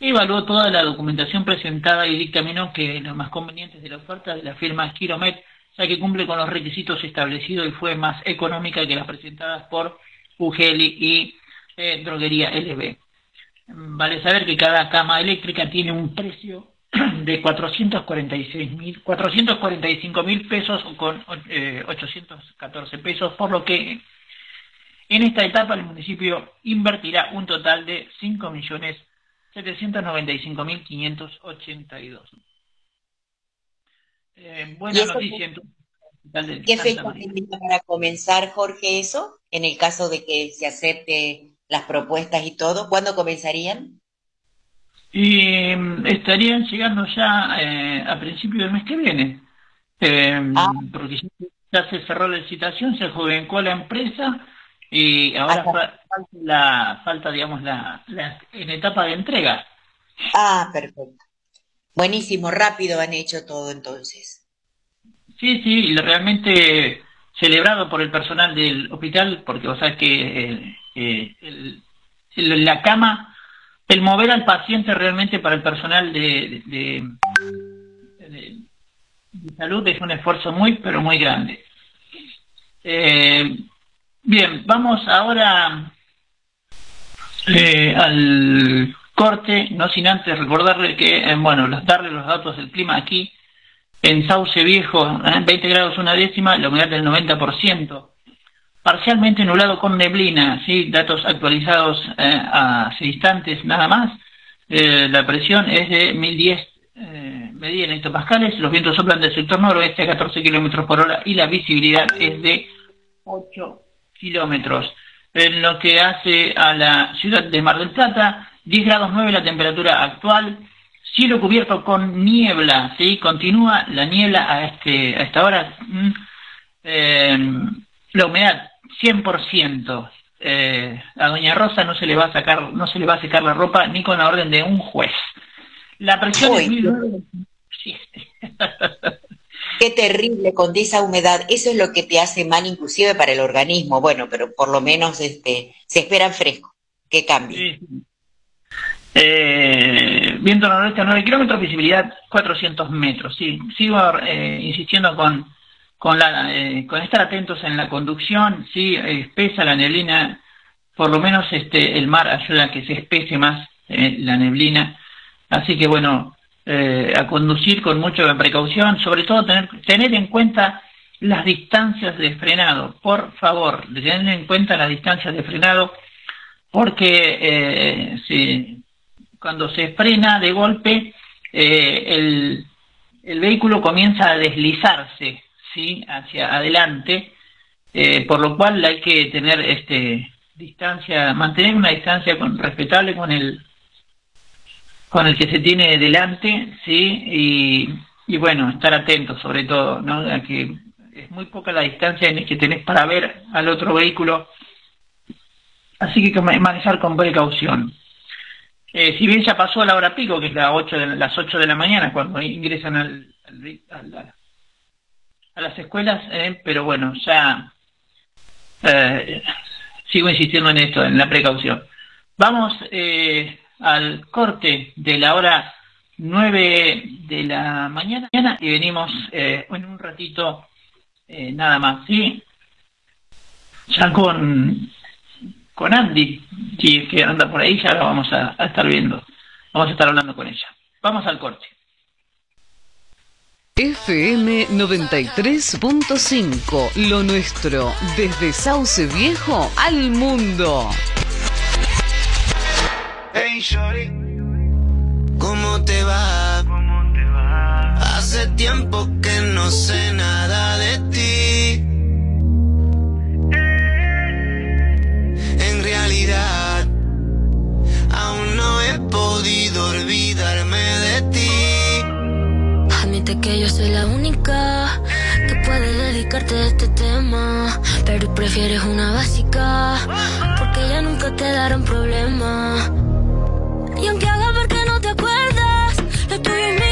Speaker 2: evaluó toda la documentación presentada y dictaminó que lo más conveniente de la oferta de la firma Skiromet, ya que cumple con los requisitos establecidos y fue más económica que las presentadas por Ugeli y eh, Droguería LB. Vale saber que cada cama eléctrica tiene un precio de 446 mil, 445 mil pesos con 814 eh, pesos, por lo que en esta etapa el municipio invertirá un total de 5 millones 795 mil 582.
Speaker 5: Eh, buena noticia ¿Qué fecha para comenzar, Jorge, eso? En el caso de que se acepte las propuestas y todo, ¿cuándo comenzarían?
Speaker 2: Y mm, estarían llegando ya eh, a principios del mes que viene, eh, eh, ah. porque ya se cerró la licitación, se adjudicó la empresa y ahora falta, la, falta, digamos, la, en etapa de entrega.
Speaker 6: Ah, perfecto. Buenísimo, rápido han hecho todo entonces.
Speaker 2: Sí, sí, realmente celebrado por el personal del hospital, porque vos sabés que el, la cama, el mover al paciente realmente para el personal de, de, salud es un esfuerzo muy, pero muy grande. Eh, bien, vamos ahora eh, al corte, no sin antes recordarle que, eh, bueno, darle los datos del clima aquí en Sauce Viejo, 20 grados una décima, la humedad del 90%, parcialmente nublado con neblina, ¿sí? datos actualizados eh, hace instantes nada más. Eh, la presión es de 1010 eh, medidas en hectopascales, los vientos soplan del sector noroeste a 14 kilómetros por hora y la visibilidad es de 8 kilómetros. En lo que hace a la ciudad de Mar del Plata, 10 grados 9 la temperatura actual, cielo cubierto con niebla, ¿sí? continúa la niebla a, este, a esta hora. Eh, la humedad 100%. Eh, a Doña Rosa no se le va a sacar, no se le va a secar la ropa ni con la orden de un juez. La presión es
Speaker 6: Qué terrible con esa humedad. Eso es lo que te hace mal inclusive para el organismo. Bueno, pero por lo menos este, se espera fresco. Que cambie.
Speaker 2: Eh, viento noroeste a 9 kilómetros, visibilidad 400 metros. Sí, sigo eh, insistiendo con con, la, eh, con estar atentos en la conducción, sí, espesa la neblina, por lo menos este, el mar ayuda a que se espese más eh, la neblina, así que bueno, eh, a conducir con mucha precaución, sobre todo tener, tener en cuenta las distancias de frenado, por favor, tener en cuenta las distancias de frenado, porque si, cuando se frena de golpe, el vehículo comienza a deslizarse, ¿sí? hacia adelante, eh, por lo cual hay que tener este distancia, mantener una distancia con, respetable con el con el que se tiene delante, sí, y, y bueno, estar atento sobre todo, ¿no? A que es muy poca la distancia en que tenés para ver al otro vehículo, así que manejar con precaución. Eh, si bien ya pasó la hora pico, que es la 8 de, las 8 de la mañana, cuando ingresan al, a las escuelas, eh, pero bueno, ya eh, sigo insistiendo en esto, en la precaución. Vamos eh, al corte de la hora 9 de la mañana y venimos en un ratito nada más, ¿sí? Ya con, con Andy, que anda por ahí, ya lo vamos a estar viendo. Vamos a estar hablando con ella. Vamos al corte.
Speaker 3: FM 93.5, lo nuestro, desde Sauce Viejo al mundo.
Speaker 1: Hey ¿cómo te va? ¿Cómo te va? Hace tiempo que no sé nada de ti. En realidad, aún no he podido olvidarme de ti
Speaker 7: que yo soy la única que puede dedicarte a este tema. Pero prefieres una básica, porque ya nunca te darán problema. Y aunque haga ver que no te acuerdas, lo tuyo y mío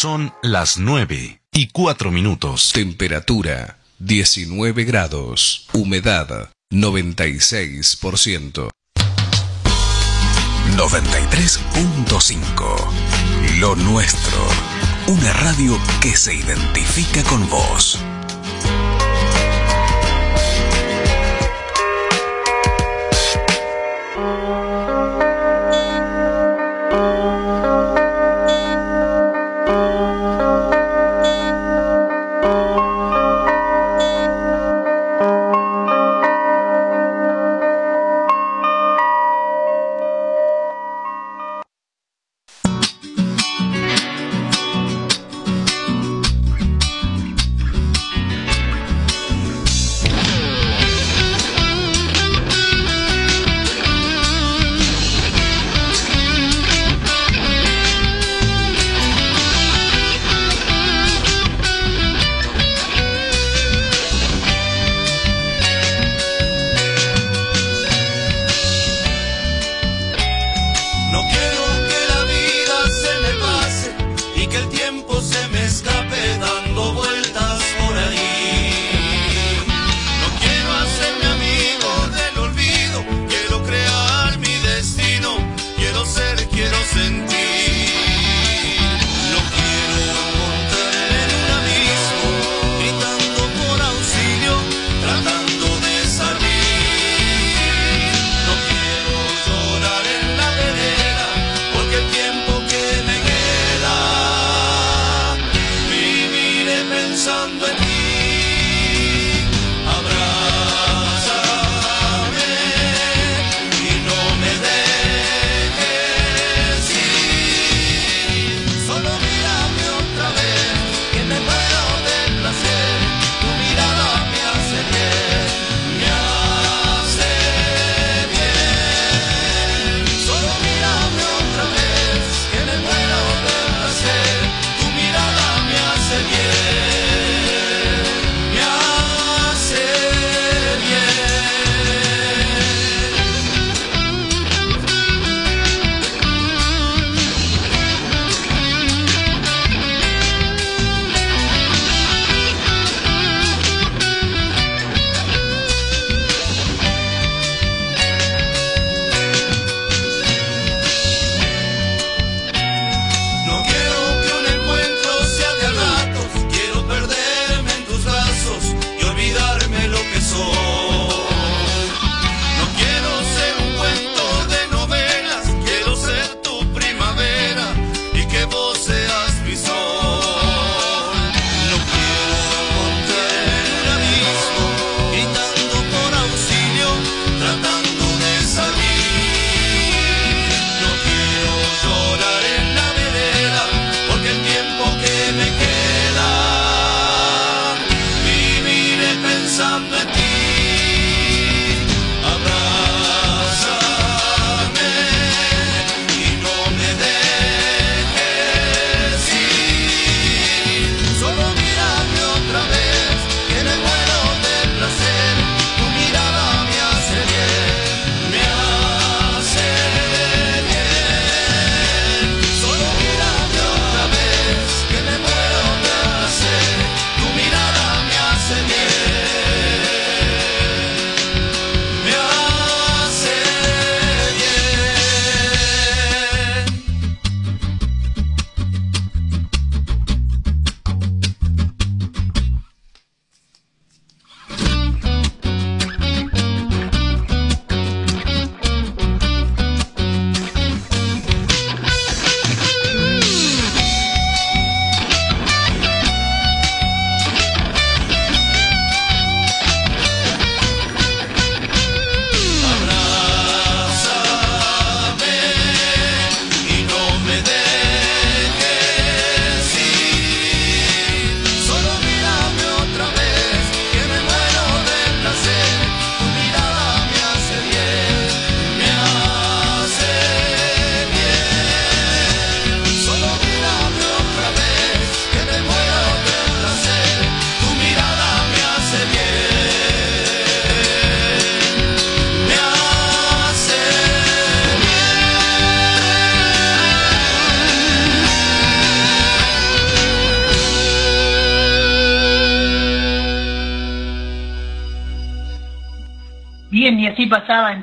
Speaker 4: Son las 9 y 4 minutos.
Speaker 8: Temperatura 19 grados. Humedad 96%. 93.5. Lo nuestro. Una radio que se identifica con vos.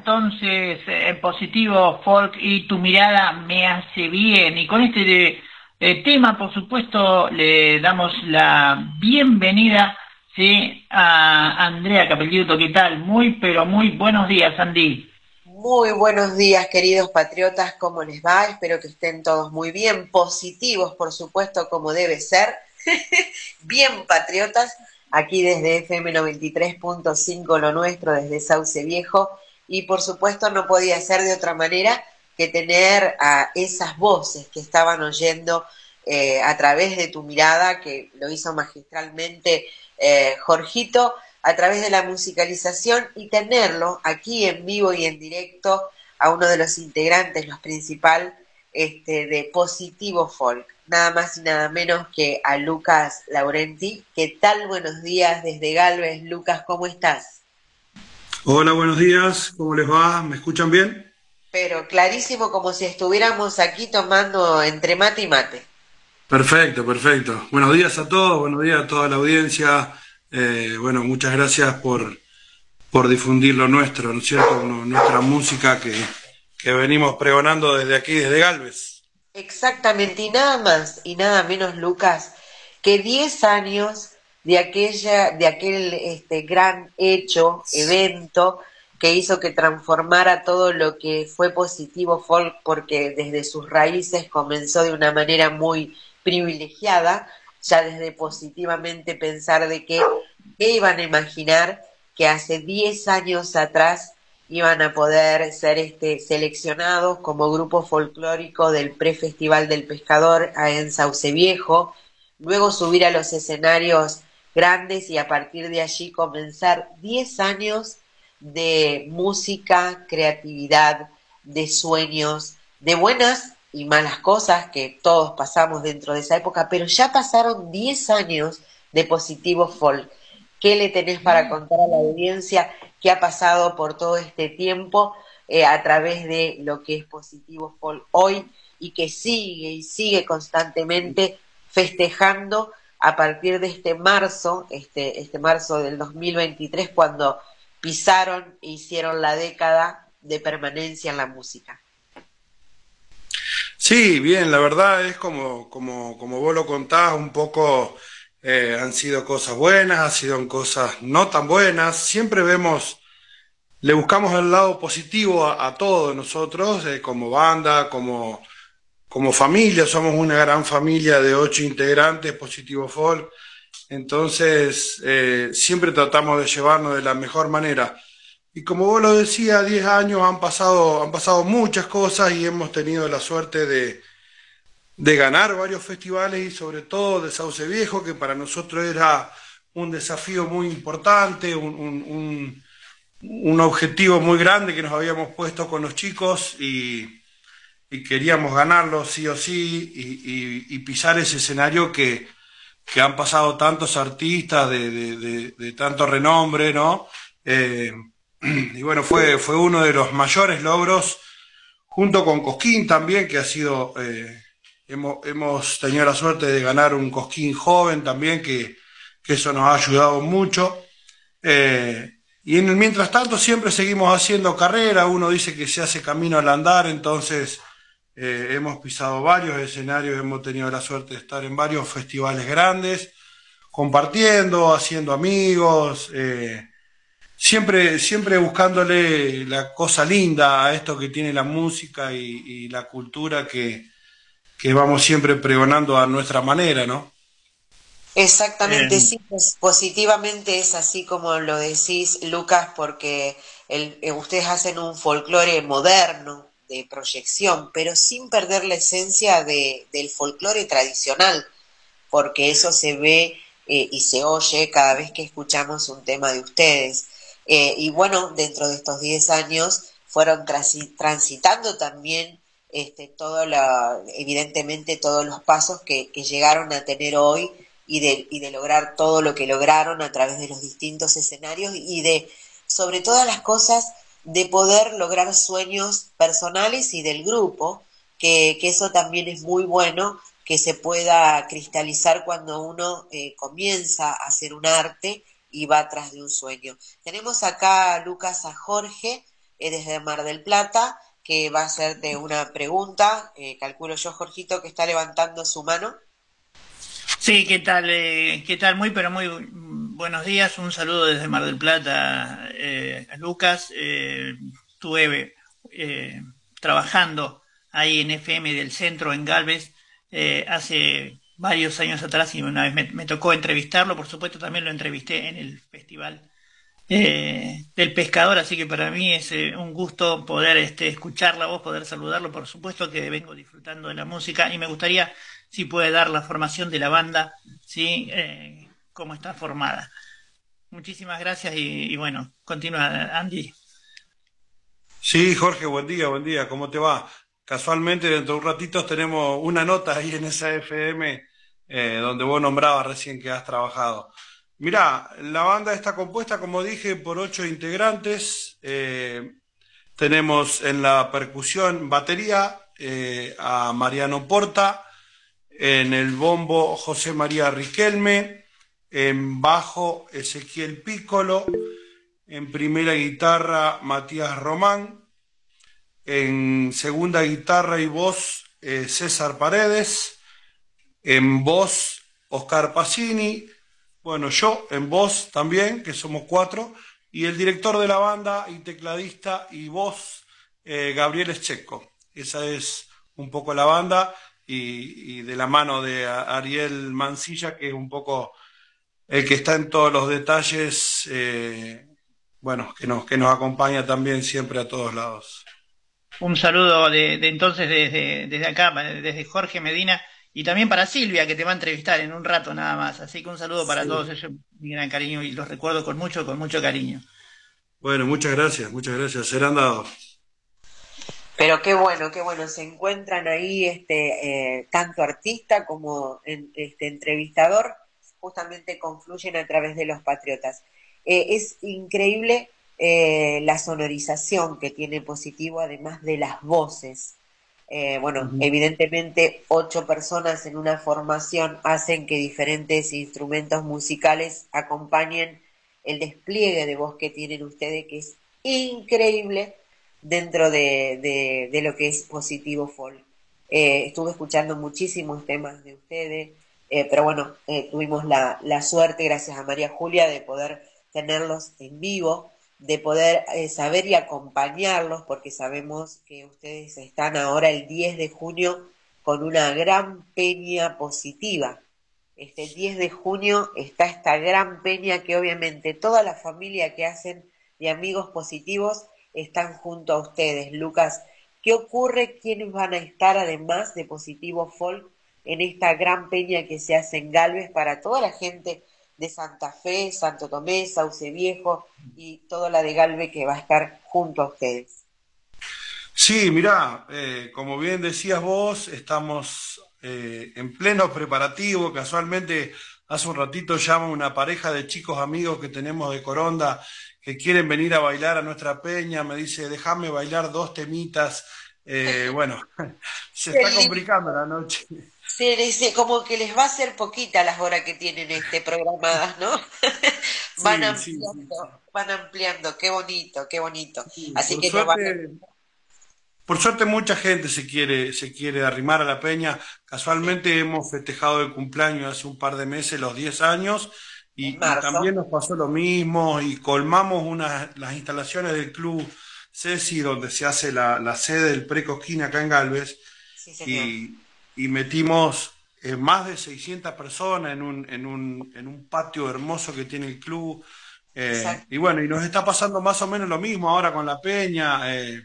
Speaker 2: Entonces en positivo folk y tu mirada me hace bien. Y con este eh, tema, por supuesto, le damos la bienvenida ¿sí? a Andrea Capelliuto. ¿Qué tal? Muy, pero muy buenos días, Andy.
Speaker 6: Muy buenos días, queridos patriotas. ¿Cómo les va? Espero que estén todos muy bien, positivos, por supuesto, como debe ser. bien patriotas aquí desde FM 93.5 lo nuestro, desde Sauce Viejo, y por supuesto no podía ser de otra manera que tener a esas voces que estaban oyendo eh, a través de tu mirada, que lo hizo magistralmente eh, Jorgito, a través de la musicalización y tenerlo aquí en vivo y en directo a uno de los integrantes, los principales este, de Positivo Folk nada más y nada menos que a Lucas Laurenti. ¿Qué tal? Buenos días desde Galvez. Lucas, ¿cómo estás?
Speaker 9: Hola, buenos días. ¿Cómo les va? ¿Me escuchan bien?
Speaker 6: Pero clarísimo, como si estuviéramos aquí tomando entre mate y mate.
Speaker 9: Perfecto, perfecto. Buenos días a todos, buenos días a toda la audiencia. Eh, bueno, muchas gracias por, por difundir lo nuestro, ¿no es cierto? Nuestra música que, que venimos pregonando desde aquí, desde Galvez.
Speaker 6: Exactamente, y nada más y nada menos, Lucas, que 10 años de, aquella, de aquel este, gran hecho, evento, que hizo que transformara todo lo que fue positivo folk, porque desde sus raíces comenzó de una manera muy privilegiada, ya desde positivamente pensar de que, ¿qué iban a imaginar que hace 10 años atrás iban a poder ser este, seleccionados como grupo folclórico del pre-festival del pescador en Sauce Viejo, luego subir a los escenarios grandes y a partir de allí comenzar 10 años de música, creatividad, de sueños, de buenas y malas cosas que todos pasamos dentro de esa época, pero ya pasaron 10 años de positivo folk. ¿Qué le tenés para mm. contar a la audiencia que ha pasado por todo este tiempo eh, a través de lo que es Positivo Folk hoy y que sigue y sigue constantemente festejando a partir de este marzo, este, este marzo del 2023, cuando pisaron e hicieron la década de permanencia en la música.
Speaker 9: Sí, bien, la verdad es como, como, como vos lo contás, un poco eh, han sido cosas buenas, han sido cosas no tan buenas. Siempre vemos, le buscamos el lado positivo a, todos nosotros, eh, como banda, como, como familia. Somos una gran familia de ocho integrantes, Positivo Folk. Entonces, eh, siempre tratamos de llevarnos de la mejor manera. Y como vos lo decías, 10 años han pasado, han pasado muchas cosas y hemos tenido la suerte de, de ganar varios festivales y sobre todo de Sauce Viejo, que para nosotros era un desafío muy importante, un, objetivo muy grande que nos habíamos puesto con los chicos y, queríamos ganarlo sí o sí y, pisar ese escenario que, han pasado tantos artistas de, tanto renombre, ¿no? Eh, y bueno, fue, fue uno de los mayores logros, junto con Cosquín también, que ha sido... Eh, Hemos, tenido la suerte de ganar un cosquín joven también, que, eso nos ha ayudado mucho. Eh, y en el mientras tanto siempre seguimos haciendo carrera, uno dice que se hace camino al andar, entonces eh, hemos pisado varios escenarios, hemos tenido la suerte de estar en varios festivales grandes, compartiendo, haciendo amigos, eh, siempre, siempre buscándole la cosa linda a esto que tiene la música y la cultura que, que vamos siempre pregonando a nuestra manera, ¿no?
Speaker 6: Exactamente, sí, pues, positivamente es así como lo decís, Lucas, porque el, eh, ustedes hacen un folclore moderno de proyección, pero sin perder la esencia de, del folclore tradicional, porque eso se ve eh, y se oye cada vez que escuchamos un tema de ustedes. Eh, y bueno, dentro de estos 10 años fueron transitando también este, todo evidentemente todos los pasos que, llegaron a tener hoy y de, y de lograr todo lo que lograron a través de los distintos escenarios y de, sobre todas las cosas, de poder lograr sueños personales y del grupo, que, eso también es muy bueno, que se pueda cristalizar cuando uno eh, comienza a hacer un arte y va tras de un sueño. Tenemos acá a Lucas a Jorge eh, desde Mar del Plata que va a hacerte una pregunta, eh, calculo yo, Jorgito, que está levantando su mano.
Speaker 2: Sí, ¿qué tal? Eh, ¿Qué tal? Muy, pero muy buenos días. Un saludo desde Mar del Plata eh, Lucas. estuve trabajando ahí en FM del centro, en Galvez, hace varios años atrás y una vez me, tocó entrevistarlo. Por supuesto, también lo entrevisté en el festival eh, del pescador, así que para mí es eh, un gusto poder este, escuchar la voz, poder saludarlo, por supuesto que vengo disfrutando de la música y me gustaría si puede dar la formación de la banda, ¿sí? Eh, cómo está formada. Muchísimas gracias y, bueno, continúa Andy.
Speaker 9: Sí, Jorge, buen día, buen día, ¿cómo te va? Casualmente dentro de un ratito tenemos una nota ahí en esa FM donde vos nombrabas recién que has trabajado. Mirá, la banda está compuesta, como dije, por ocho integrantes. Eh, tenemos en la percusión batería eh, a Mariano Porta, en el bombo José María Riquelme, en bajo Ezequiel Piccolo, en primera guitarra Matías Román, en segunda guitarra y voz eh, César Paredes, en voz Oscar Pacini, bueno, yo en voz también, que somos cuatro, y el director de la banda y tecladista y voz, eh, Gabriel Escheco. Esa es un poco la banda y, de la mano de Ariel Mancilla, que es un poco el que está en todos los detalles, eh, bueno, que nos, que nos acompaña también siempre a todos lados.
Speaker 2: Un saludo de, entonces desde, desde acá, desde Jorge Medina y también para Silvia, que te va a entrevistar en un rato nada más. Así que un saludo para todos ellos, mi gran cariño, y los recuerdo con mucho, con mucho cariño.
Speaker 9: Bueno, muchas gracias, muchas gracias. Serán dados.
Speaker 6: Pero qué bueno, qué bueno. Se encuentran ahí este eh, tanto artista como este entrevistador, justamente confluyen a través de los patriotas. Eh, es increíble eh, la sonorización que tiene positivo, además de las voces. Eh, bueno, evidentemente ocho personas en una formación hacen que diferentes instrumentos musicales acompañen el despliegue de voz que tienen ustedes, que es increíble dentro de, lo que es Positivo Folk. Eh, estuve escuchando muchísimos temas de ustedes, eh, pero bueno, tuvimos la, la suerte, gracias a María Julia, de poder tenerlos en vivo de poder eh, saber y acompañarlos, porque sabemos que ustedes están ahora el 10 de junio con una gran peña positiva. Este 10 de junio está esta gran peña que obviamente toda la familia que hacen de amigos positivos están junto a ustedes. Lucas, ¿qué ocurre? ¿Quiénes van a estar además de Positivo Folk en esta gran peña que se hace en Galvez para toda la gente de Santa Fe, Santo Tomé, Sauce Viejo y toda la de Galve que va a estar junto a ustedes.
Speaker 9: Sí, mirá, eh, como bien decías vos, estamos eh, en pleno preparativo. Casualmente, hace un ratito llama una pareja de chicos amigos que tenemos de Coronda que quieren venir a bailar a nuestra peña. Me dice, déjame bailar dos temitas. Eh, bueno, se está complicando la noche.
Speaker 6: Sí, como que les va a ser poquita las horas que tienen este programadas, ¿no? van ampliando, van ampliando, qué bonito, qué bonito. Así que
Speaker 9: Por suerte mucha gente se quiere, se quiere arrimar a la peña. Casualmente hemos festejado el cumpleaños hace un par de meses, los 10 años, y, también nos pasó lo mismo y colmamos una, las instalaciones del club Ceci, donde se hace la, la sede del Precosquina acá en Galvez. y y metimos eh, más de 600 personas en un, en, un, en un patio hermoso que tiene el club. Eh, y bueno, y nos está pasando más o menos lo mismo ahora con la peña. Eh,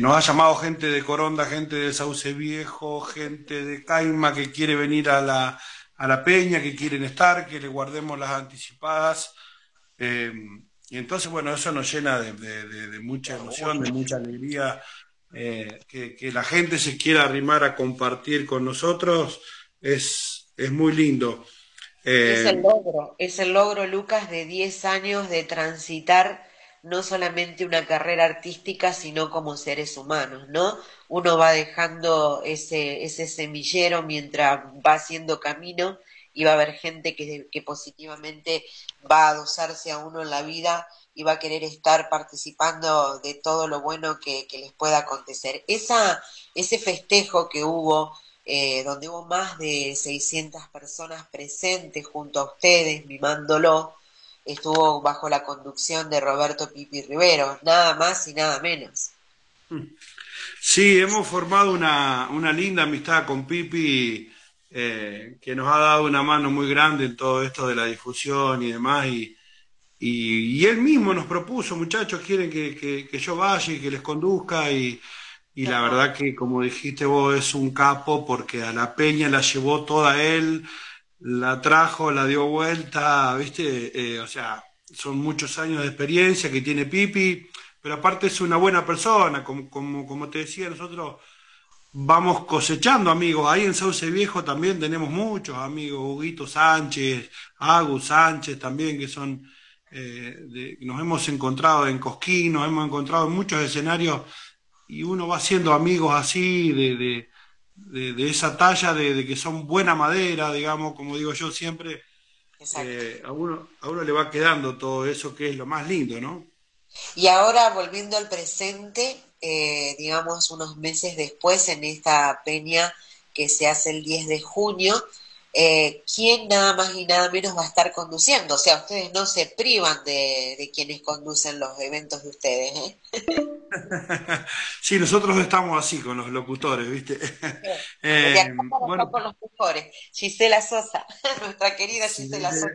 Speaker 9: nos ha llamado gente de Coronda, gente de Sauce Viejo, gente de Caima que quiere venir a la, a la peña, que quieren estar, que le guardemos las anticipadas. y entonces, bueno, eso nos llena de, de mucha emoción, de mucha alegría eh, que, la gente se quiera arrimar a compartir con nosotros es, es muy lindo.
Speaker 6: es el eh, logro, es el logro, Lucas, de 10 años de transitar no solamente una carrera artística, sino como seres humanos, ¿no? Uno va dejando ese, ese semillero mientras va haciendo camino y va a haber gente que, que positivamente va a adosarse a uno en la vida y va a querer estar participando de todo lo bueno que, les pueda acontecer. Esa, ese festejo que hubo, eh, donde hubo más de 600 personas presentes junto a ustedes, mimándolo, estuvo bajo la conducción de Roberto Pipi Rivero, nada más y nada menos.
Speaker 9: Sí, hemos formado una, una linda amistad con Pipi, eh, que nos ha dado una mano muy grande en todo esto de la difusión y demás, y, y, él mismo nos propuso, muchachos, quieren que, yo vaya y que les conduzca y, la verdad que, como dijiste vos, es un capo porque a la peña la llevó toda él, la trajo, la dio vuelta, ¿viste? Eh, o sea, son muchos años de experiencia que tiene Pipi, pero aparte es una buena persona, como, como, como te decía, nosotros vamos cosechando amigos. Ahí en Sauce Viejo también tenemos muchos amigos, Huguito Sánchez, Agus Sánchez también, que son eh, nos hemos encontrado en Cosquín, nos hemos encontrado en muchos escenarios y uno va haciendo amigos así de, de, esa talla, de, que son buena madera, digamos, como digo yo siempre. Eh, a, uno, a uno le va quedando todo eso que es lo más lindo, ¿no?
Speaker 6: Y ahora volviendo al presente, eh, digamos unos meses después en esta peña que se hace el 10 de junio, eh, quién nada más y nada menos va a estar conduciendo. O sea, ustedes no se privan de, quienes conducen los eventos de ustedes. ¿eh?
Speaker 9: sí, nosotros estamos así con los locutores, ¿viste?
Speaker 6: eh, bueno, con los mejores. Gisela Sosa, nuestra querida Gisela Sosa.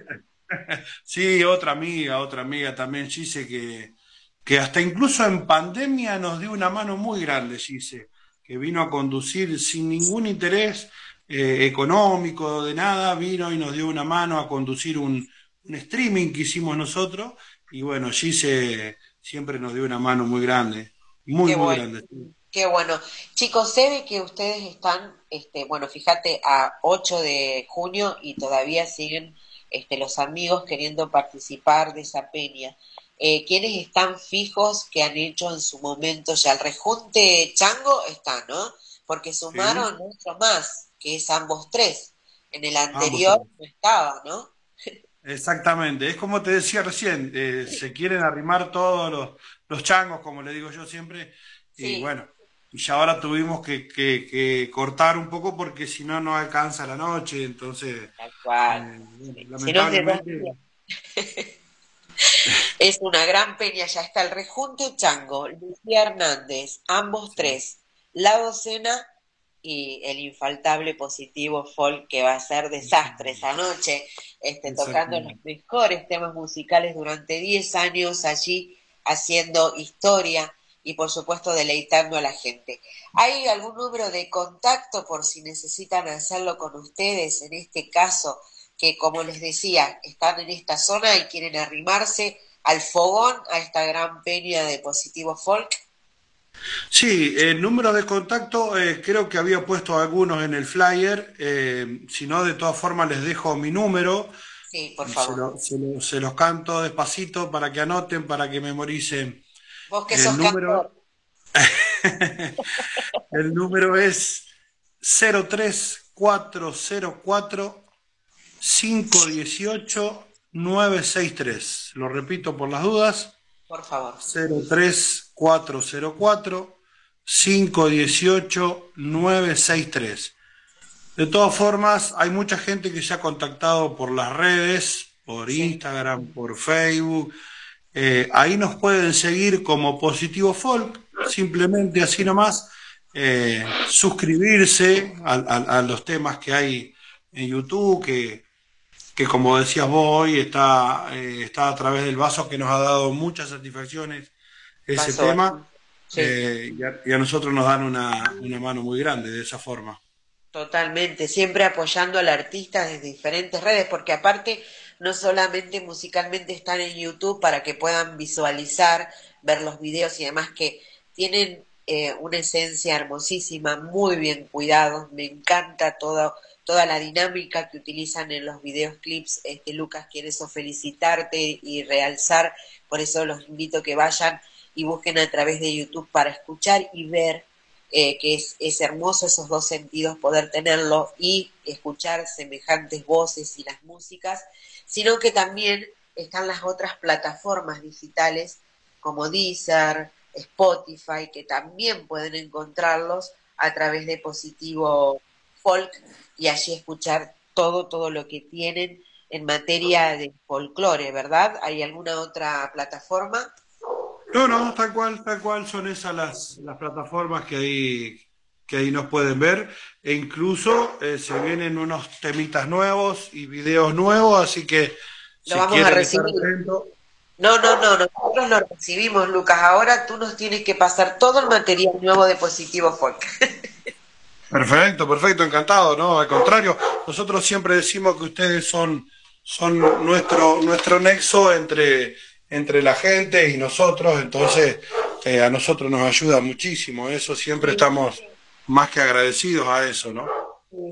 Speaker 9: sí, otra amiga, otra amiga también, Gise, que, que hasta incluso en pandemia nos dio una mano muy grande, Gise, que vino a conducir sin ningún interés eh, económico, de nada, vino y nos dio una mano a conducir un, streaming que hicimos nosotros y bueno, Gise siempre nos dio una mano muy grande, muy, muy grande.
Speaker 6: Qué bueno. Chicos, sé de que ustedes están, este, bueno, fíjate, a 8 de junio y todavía siguen este, los amigos queriendo participar de esa peña. Eh, ¿Quiénes están fijos que han hecho en su momento ya el rejunte chango? Está, ¿no? Porque sumaron mucho más que es ambos tres. En el anterior no estaba, ¿no?
Speaker 9: Exactamente, es como te decía recién, eh, se quieren arrimar todos los, changos, como le digo yo siempre, y bueno, y ya ahora tuvimos que, cortar un poco porque si no, no alcanza la noche, entonces... Tal cual.
Speaker 6: Eh, es una gran peña, ya está el rejunte chango, Lucía Hernández, ambos tres, la docena y el infaltable positivo folk que va a ser desastre esa noche, este, tocando los mejores temas musicales durante 10 años allí haciendo historia y por supuesto deleitando a la gente. ¿Hay algún número de contacto por si necesitan hacerlo con ustedes en este caso que como les decía están en esta zona y quieren arrimarse al fogón, a esta gran peña de positivo folk?
Speaker 9: Sí, el número de contacto eh, creo que había puesto algunos en el flyer, eh, si no, de todas formas les dejo mi número.
Speaker 6: Sí, por favor.
Speaker 9: Se, los canto despacito para que anoten, para que memoricen.
Speaker 6: Vos que el sos número.
Speaker 9: el número es 03404 518 963. Lo repito por las dudas.
Speaker 6: Por favor.
Speaker 9: 03404 518 963. De todas formas, hay mucha gente que se ha contactado por las redes, por Instagram, por Facebook. Eh, ahí nos pueden seguir como Positivo Folk, simplemente así nomás, eh, suscribirse a, los temas que hay en YouTube, que que como decías vos hoy está, eh, está a través del vaso que nos ha dado muchas satisfacciones ese tema eh, y, a, nosotros nos dan una, una mano muy grande de esa forma.
Speaker 6: Totalmente, siempre apoyando al artista desde diferentes redes, porque aparte no solamente musicalmente están en YouTube para que puedan visualizar, ver los videos y demás que tienen eh, una esencia hermosísima, muy bien cuidados, me encanta todo toda la dinámica que utilizan en los videos clips. Este, Lucas, quiere eso felicitarte y realzar, por eso los invito a que vayan y busquen a través de YouTube para escuchar y ver eh, que es, es hermoso esos dos sentidos poder tenerlo y escuchar semejantes voces y las músicas, sino que también están las otras plataformas digitales como Deezer, Spotify, que también pueden encontrarlos a través de Positivo Folk y allí escuchar todo, todo lo que tienen en materia de folclore, ¿verdad? ¿Hay alguna otra plataforma?
Speaker 9: No, no, tal cual, tal cual son esas las, las plataformas que ahí, que ahí nos pueden ver. E incluso eh, se vienen unos temitas nuevos y videos nuevos, así que
Speaker 6: lo vamos a recibir. No, no, no, nosotros lo recibimos, Lucas. Ahora tú nos tienes que pasar todo el material nuevo de Positivo Folk.
Speaker 9: Perfecto, perfecto, encantado, ¿no? Al contrario, nosotros siempre decimos que ustedes son, son nuestro, nuestro nexo entre, entre la gente y nosotros, entonces eh, a nosotros nos ayuda muchísimo, eso siempre estamos más que agradecidos a eso, ¿no?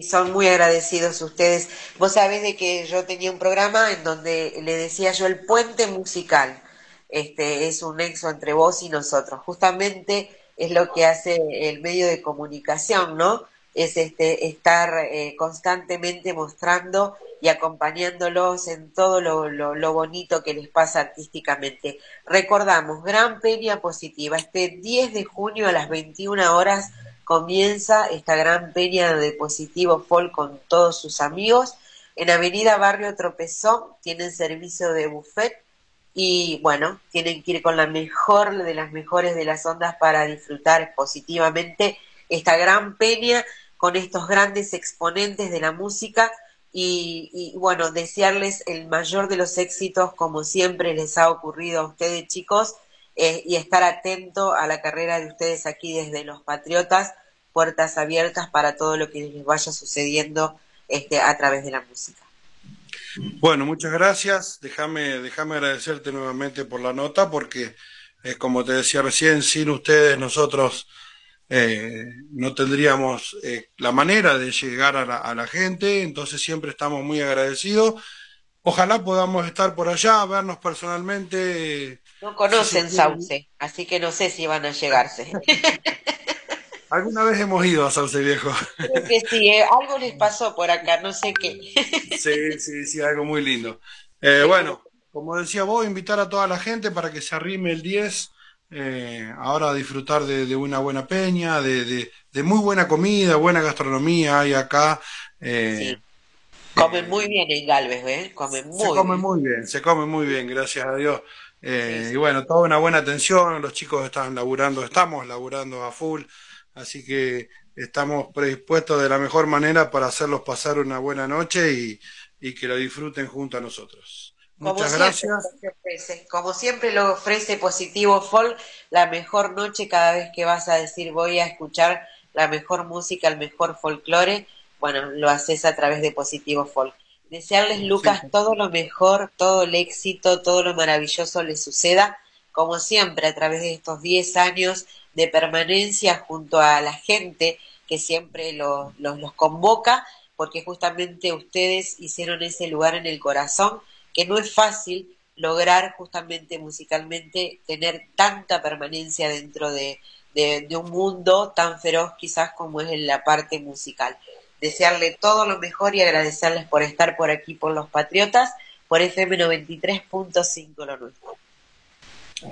Speaker 6: Son muy agradecidos ustedes. Vos sabés de que yo tenía un programa en donde le decía yo el puente musical. Este es un nexo entre vos y nosotros. Justamente es lo que hace el medio de comunicación, ¿no? Es este estar eh, constantemente mostrando y acompañándolos en todo lo, lo, lo, bonito que les pasa artísticamente. Recordamos, Gran Peña Positiva, este 10 de junio a las 21 horas comienza esta gran peña de Positivo Folk con todos sus amigos. En Avenida Barrio Tropezón tienen servicio de buffet y bueno, tienen que ir con la mejor de las mejores de las ondas para disfrutar positivamente esta gran peña con estos grandes exponentes de la música y, bueno, desearles el mayor de los éxitos como siempre les ha ocurrido a ustedes chicos eh, y estar atento a la carrera de ustedes aquí desde Los Patriotas, puertas abiertas para todo lo que les vaya sucediendo este, a través de la música.
Speaker 9: Bueno, muchas gracias. Déjame, déjame agradecerte nuevamente por la nota, porque eh, como te decía recién, sin ustedes nosotros eh, no tendríamos eh, la manera de llegar a la, a la gente, entonces siempre estamos muy agradecidos. Ojalá podamos estar por allá, vernos personalmente.
Speaker 6: No conocen Sauce, así que no sé si van a llegarse.
Speaker 9: Alguna vez hemos ido a Sauce Viejo.
Speaker 6: Creo que sí, eh, algo les pasó por acá, no sé qué.
Speaker 9: Sí, sí, sí, algo muy lindo. Eh, bueno, como decía vos, invitar a toda la gente para que se arrime el 10, eh, ahora a disfrutar de, una buena peña, de, de, muy buena comida, buena gastronomía hay acá.
Speaker 6: sí. Comen muy bien en Galvez, ¿eh? Comen muy
Speaker 9: se come muy bien, se come muy bien, gracias a Dios. Y bueno, toda una buena atención, los chicos están laburando, estamos laburando a full, así que estamos predispuestos de la mejor manera para hacerlos pasar una buena noche y, que lo disfruten junto a nosotros. Muchas gracias.
Speaker 6: como siempre lo ofrece Positivo Folk, la mejor noche cada vez que vas a decir voy a escuchar la mejor música, el mejor folclore bueno, lo haces a través de Positivo Folk. Desearles, Lucas, todo lo mejor, todo el éxito, todo lo maravilloso les suceda, como siempre, a través de estos 10 años de permanencia junto a la gente que siempre los, los, convoca, porque justamente ustedes hicieron ese lugar en el corazón, que no es fácil lograr justamente musicalmente tener tanta permanencia dentro de, de, un mundo tan feroz quizás como es en la parte musical desearle todo lo mejor y agradecerles por estar por aquí por los Patriotas, por FM 93.5 lo nuestro.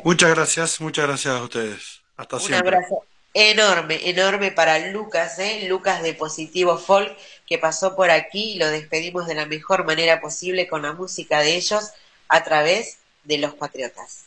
Speaker 9: Muchas gracias, muchas gracias a ustedes. Hasta siempre.
Speaker 6: Un abrazo enorme, enorme para Lucas, ¿eh? Lucas de Positivo Folk, que pasó por aquí y lo despedimos de la mejor manera posible con la música de ellos a través de los Patriotas.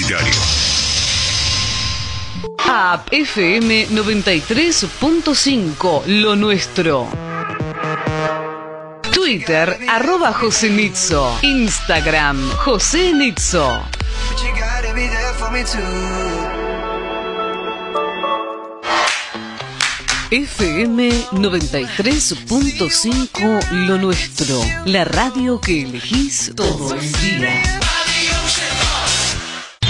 Speaker 10: Publicitario.
Speaker 3: App FM 93.5, lo nuestro. Twitter, arroba José Nitzo. Instagram, José Nitzo. FM 93.5 Lo Nuestro, la radio que elegís todo el día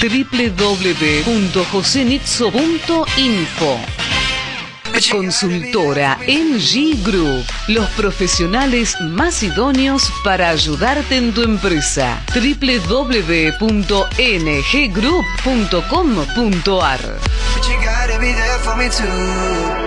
Speaker 3: www.josenitzo.info Consultora NG Group, los profesionales más idóneos para ayudarte en tu empresa. www.nggroup.com.ar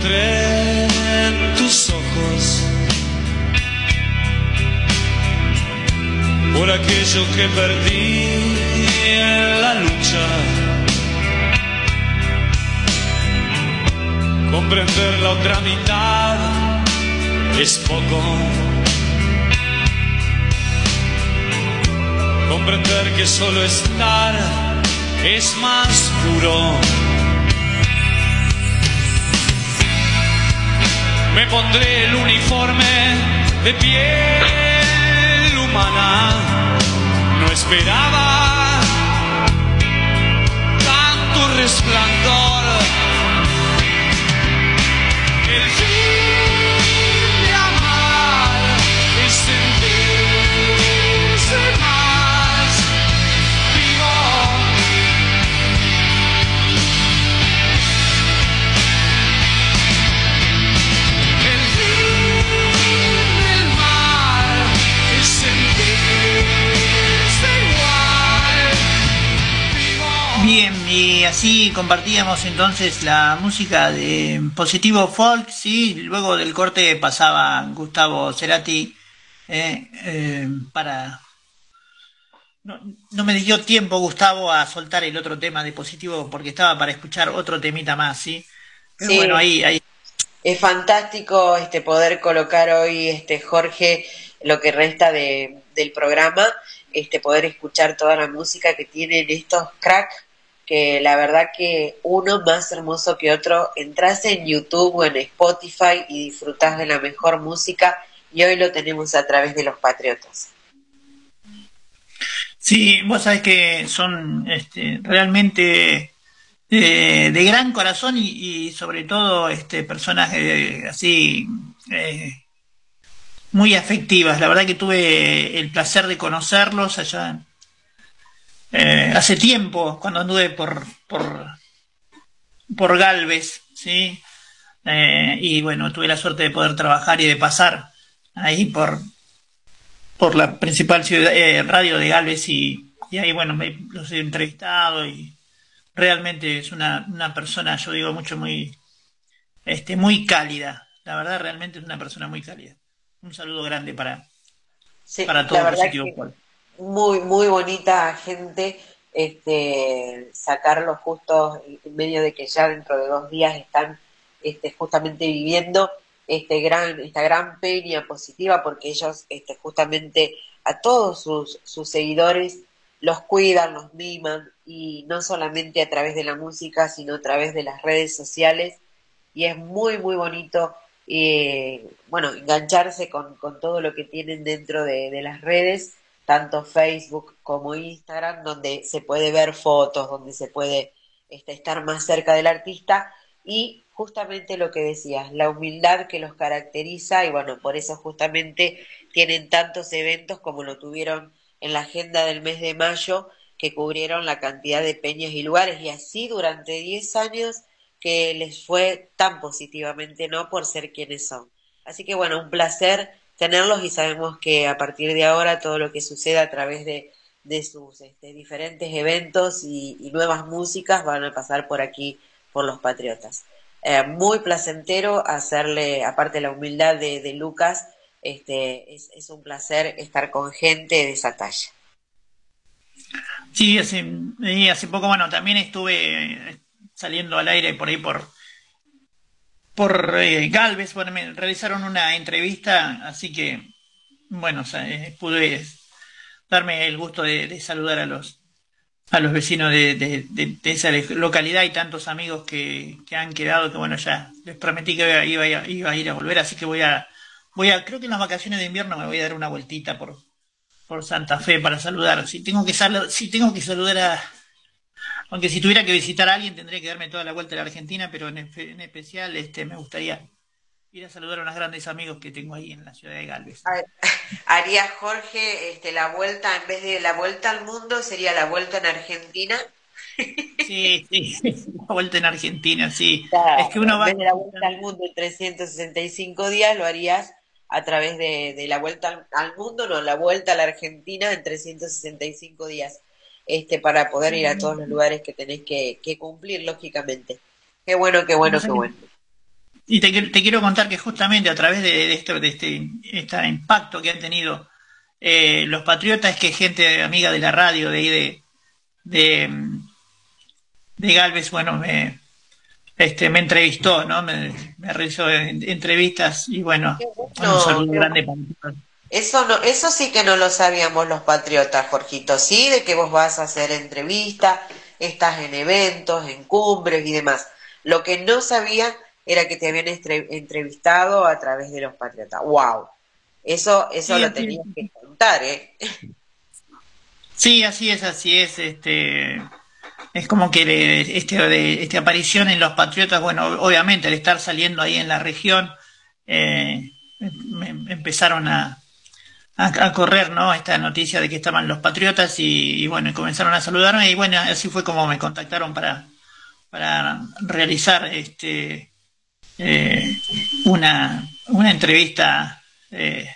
Speaker 11: encontré en tus ojos, por aquello que perdí en la lucha. Comprender la otra mitad es poco. Comprender que solo estar es más puro. Me pondré el uniforme de piel humana. No esperaba tanto resplandor.
Speaker 2: Y así compartíamos entonces la música de Positivo Folk, sí, luego del corte pasaba Gustavo Cerati eh, eh, para... No, me dio tiempo Gustavo a soltar el otro tema de Positivo porque estaba para escuchar otro temita más, sí.
Speaker 6: sí. bueno, ahí, ahí. Es fantástico este poder colocar hoy, este Jorge, lo que resta de, del programa, este poder escuchar toda la música que tienen estos cracks que la verdad que uno más hermoso que otro, entras en YouTube o en Spotify y disfrutas de la mejor música y hoy lo tenemos a través de los Patriotas.
Speaker 2: Sí, vos sabés que son este, realmente eh, de gran corazón y, sobre todo este, personas eh, así eh, muy afectivas. La verdad que tuve el placer de conocerlos allá eh, hace tiempo, cuando anduve por, por, por Galvez, ¿sí? Eh, y bueno, tuve la suerte de poder trabajar y de pasar ahí por, por la principal ciudad, eh, radio de Galvez y, y ahí, bueno, me, los he entrevistado y realmente es una, una persona, yo digo mucho, muy, este, muy cálida. La verdad, realmente es una persona muy cálida. Un saludo grande para, para todo Positivo
Speaker 6: muy, muy bonita gente, este, sacarlos justo en medio de que ya dentro de dos días están este, justamente viviendo este gran, esta gran peña positiva porque ellos este, justamente a todos sus, sus seguidores los cuidan, los miman y no solamente a través de la música, sino a través de las redes sociales. Y es muy, muy bonito, eh, bueno, engancharse con, con, todo lo que tienen dentro de, de, las redes, tanto Facebook como Instagram, donde se puede ver fotos, donde se puede este, estar más cerca del artista y justamente lo que decías, la humildad que los caracteriza y bueno, por eso justamente tienen tantos eventos como lo tuvieron en la agenda del mes de mayo que cubrieron la cantidad de peñas y lugares y así durante 10 años que les fue tan positivamente, ¿no? Por ser quienes son. Así que bueno, un placer tenerlos y sabemos que a partir de ahora todo lo que suceda a través de, de sus este, diferentes eventos y, nuevas músicas van a pasar por aquí, por los Patriotas. Eh, muy placentero hacerle, aparte de la humildad de, Lucas, este, es, un placer estar con gente de esa talla.
Speaker 2: Sí, hace, hace poco, bueno, también estuve saliendo al aire por ahí por por eh, Galvez, bueno, me realizaron una entrevista, así que, bueno, eh, pude darme el gusto de, de, saludar a los a los vecinos de, de, de, esa localidad y tantos amigos que, que, han quedado, que bueno, ya les prometí que iba, iba, iba, a ir a volver, así que voy a, voy a, creo que en las vacaciones de invierno me voy a dar una vueltita por, por Santa Fe para saludar. Si tengo que, sal, si tengo que saludar a, aunque si tuviera que visitar a alguien tendría que darme toda la vuelta a la Argentina, pero en, en especial este, me gustaría ir a saludar a unos grandes amigos que tengo ahí en la ciudad de Galvez.
Speaker 6: Haría Jorge este, la vuelta, en vez de la vuelta al mundo, sería la vuelta en Argentina.
Speaker 2: Sí, sí, la vuelta en Argentina, sí.
Speaker 6: Claro, es que uno va... En vez de la vuelta al mundo en 365 días, lo harías a través de, de la vuelta al, al, mundo, no, la vuelta a la Argentina en 365 días, este, para poder ir a todos los lugares que tenés que, que cumplir, lógicamente. Qué bueno, qué bueno, qué bueno.
Speaker 2: Y te, te, quiero contar que justamente a través de, de, esto, de este, este impacto que han tenido eh, los patriotas, que gente amiga de la radio, de ahí de, de, de Galvez, bueno, me, este, me entrevistó, ¿no? Me, me realizó entrevistas y bueno, bueno un saludo grande para
Speaker 6: eso no, eso sí que no lo sabíamos los patriotas, Jorgito, sí, de que vos vas a hacer entrevistas, estás en eventos, en cumbres y demás. Lo que no sabía era que te habían entrevistado a través de los patriotas. ¡Wow! Eso, eso sí, lo tenías sí. que contar, ¿eh?
Speaker 2: Sí, así es, así es. Este, es como que este, de, este aparición en los patriotas, bueno, obviamente al estar saliendo ahí en la región, eh, me empezaron a, a, correr, ¿no? Esta noticia de que estaban los patriotas y, y, bueno, comenzaron a saludarme y bueno, así fue como me contactaron para, para realizar este eh, una, una entrevista eh,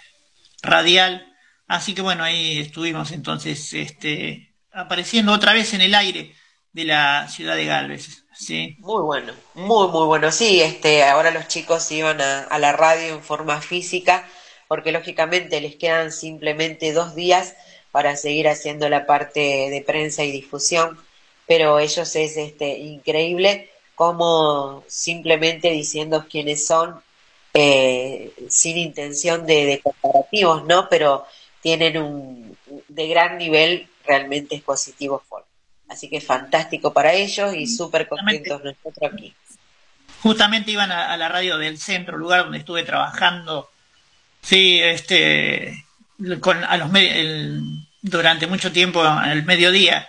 Speaker 2: radial. Así que bueno, ahí estuvimos entonces este, apareciendo otra vez en el aire de la ciudad de Galvez. Sí.
Speaker 6: Muy bueno, muy, muy bueno. Sí, este, ahora los chicos iban a, a la radio en forma física, porque lógicamente les quedan simplemente dos días para seguir haciendo la parte de prensa y difusión, pero ellos es este, increíble como simplemente diciendo quiénes son, eh, sin intención de, de, comparativos, ¿no? Pero tienen un de gran nivel realmente expositivos for. Así que fantástico para ellos y súper contentos nosotros aquí.
Speaker 2: Justamente iban a, a, la radio del centro, lugar donde estuve trabajando, sí, este, con a los el, durante mucho tiempo al mediodía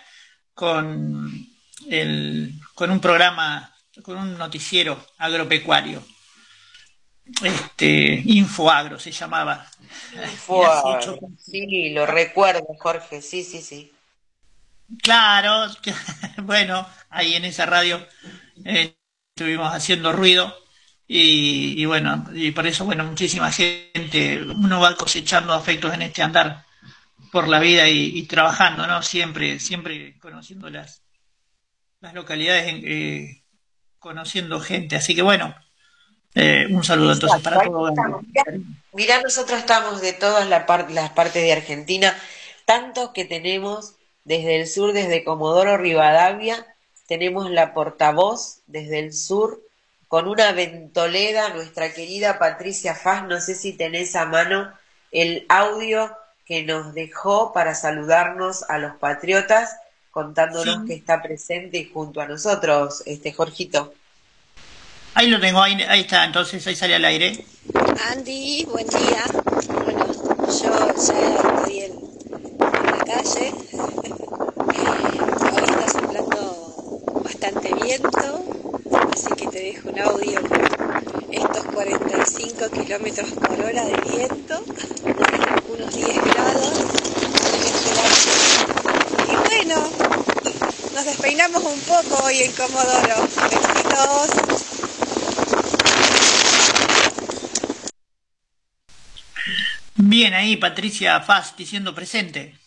Speaker 2: con el con un programa con un noticiero agropecuario. Este, Infoagro se llamaba.
Speaker 6: Infoagro. Sí, lo recuerdo, Jorge, sí, sí, sí.
Speaker 2: Claro, bueno, ahí en esa radio eh, estuvimos haciendo ruido y, y, bueno, y por eso, bueno, muchísima gente, uno va cosechando afectos en este andar por la vida y, y trabajando, ¿no? Siempre, siempre conociendo las, las localidades eh, conociendo gente. Así que bueno, eh, un saludo entonces para todos.
Speaker 6: Mirá, nosotros estamos de todas la par las partes de Argentina, tantos que tenemos desde el sur, desde Comodoro Rivadavia, tenemos la portavoz desde el sur con una ventoleda, nuestra querida Patricia Faz, no sé si tenés a mano el audio que nos dejó para saludarnos a los patriotas, contándonos que está presente y junto a nosotros, este Jorgito.
Speaker 2: Ahí lo tengo, ahí, ahí está, entonces ahí sale al aire.
Speaker 12: Andy, buen día. Bueno, yo ya estoy en, la calle. Hoy está soplando bastante viento, así que te dejo un audio con estos 45 kilómetros por hora de viento, unos 10 grados. Y bueno, nos despeinamos un poco hoy en Comodoro. Besitos.
Speaker 2: Bien ahí, Patricia Faz diciendo presente.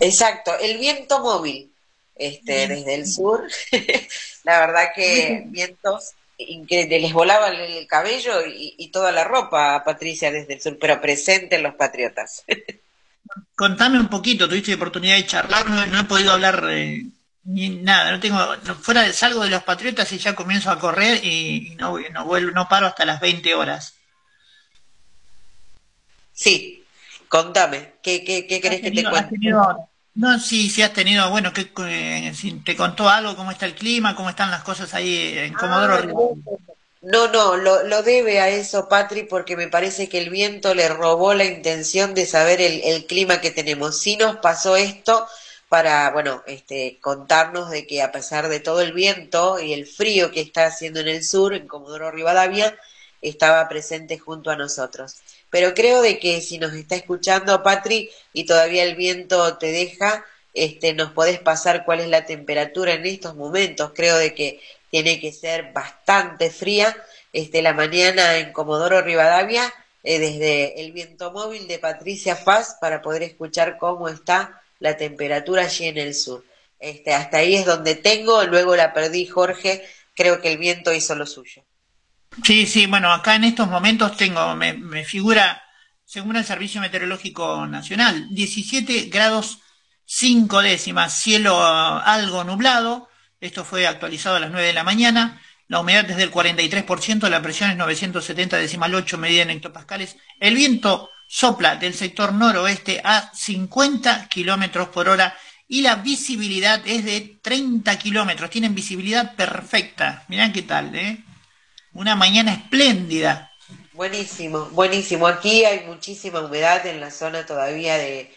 Speaker 6: Exacto, el viento móvil, este, desde el sur. la verdad que vientos increíbles, les volaba el cabello y, toda la ropa, Patricia, desde el sur, pero presente en los patriotas.
Speaker 2: Contame un poquito, tuviste oportunidad de charlar, no, he podido hablar eh, ni nada, no tengo, fuera de, salgo de los patriotas y ya comienzo a correr y, no, no vuelvo, no paro hasta las 20 horas.
Speaker 6: Sí, contame, ¿qué, qué, qué crees que te cuente?
Speaker 2: No, sí, sí has tenido, bueno, que, te contó algo, cómo está el clima, cómo están las cosas ahí en Comodoro
Speaker 6: ah, No, no, lo, lo, debe a eso, Patri, porque me parece que el viento le robó la intención de saber el, el clima que tenemos. Sí nos pasó esto para, bueno, este, contarnos de que a pesar de todo el viento y el frío que está haciendo en el sur, en Comodoro Rivadavia, estaba presente junto a nosotros pero creo de que si nos está escuchando Patri y todavía el viento te deja, este, nos podés pasar cuál es la temperatura en estos momentos. Creo de que tiene que ser bastante fría. Este, la mañana en Comodoro Rivadavia, eh, desde el viento móvil de Patricia Faz, para poder escuchar cómo está la temperatura allí en el sur. Este, hasta ahí es donde tengo, luego la perdí Jorge, creo que el viento hizo lo suyo.
Speaker 2: Sí, sí, bueno, acá en estos momentos tengo, me, me figura, según el Servicio Meteorológico Nacional, 17 grados 5 décimas, cielo algo nublado, esto fue actualizado a las 9 de la mañana, la humedad es del 43%, la presión es 970 decimal 8 medida en hectopascales, el viento sopla del sector noroeste a 50 kilómetros por hora y la visibilidad es de 30 kilómetros, tienen visibilidad perfecta, mirá qué tal, ¿eh? Una mañana espléndida.
Speaker 6: Buenísimo, buenísimo. Aquí hay muchísima humedad en la zona todavía de,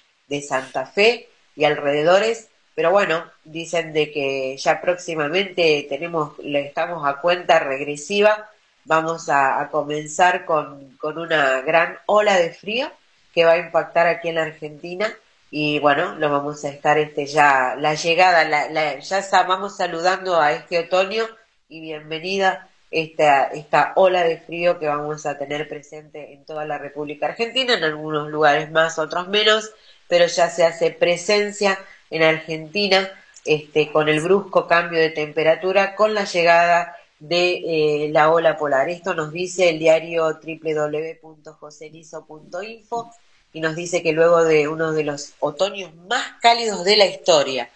Speaker 6: Santa Fe y alrededores, pero bueno, dicen de que ya próximamente tenemos, le estamos a cuenta regresiva, vamos a, comenzar con, una gran ola de frío que va a impactar aquí en la Argentina y bueno, lo vamos a estar este ya, la llegada, la, ya vamos saludando a este otoño y bienvenida esta, esta ola de frío que vamos a tener presente en toda la República Argentina, en algunos lugares más, otros menos, pero ya se hace presencia en Argentina este, con el brusco cambio de temperatura con la llegada de eh, la ola polar. Esto nos dice el diario www.joselizo.info y nos dice que luego de uno de los otoños más cálidos de la historia,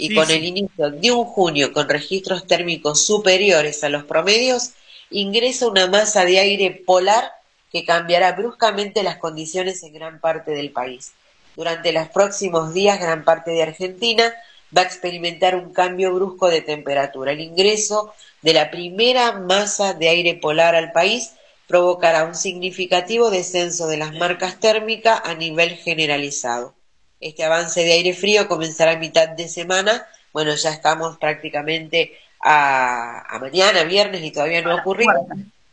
Speaker 6: y con el inicio de un junio con registros térmicos superiores a los promedios, ingresa una masa de aire polar que cambiará bruscamente las condiciones en gran parte del país. Durante los próximos días, gran parte de Argentina va a experimentar un cambio brusco de temperatura. El ingreso de la primera masa de aire polar al país provocará un significativo descenso de las marcas térmicas a nivel generalizado. Este avance de aire frío comenzará a mitad de semana. Bueno, ya estamos prácticamente a, mañana, viernes, y todavía no ha ocurrido.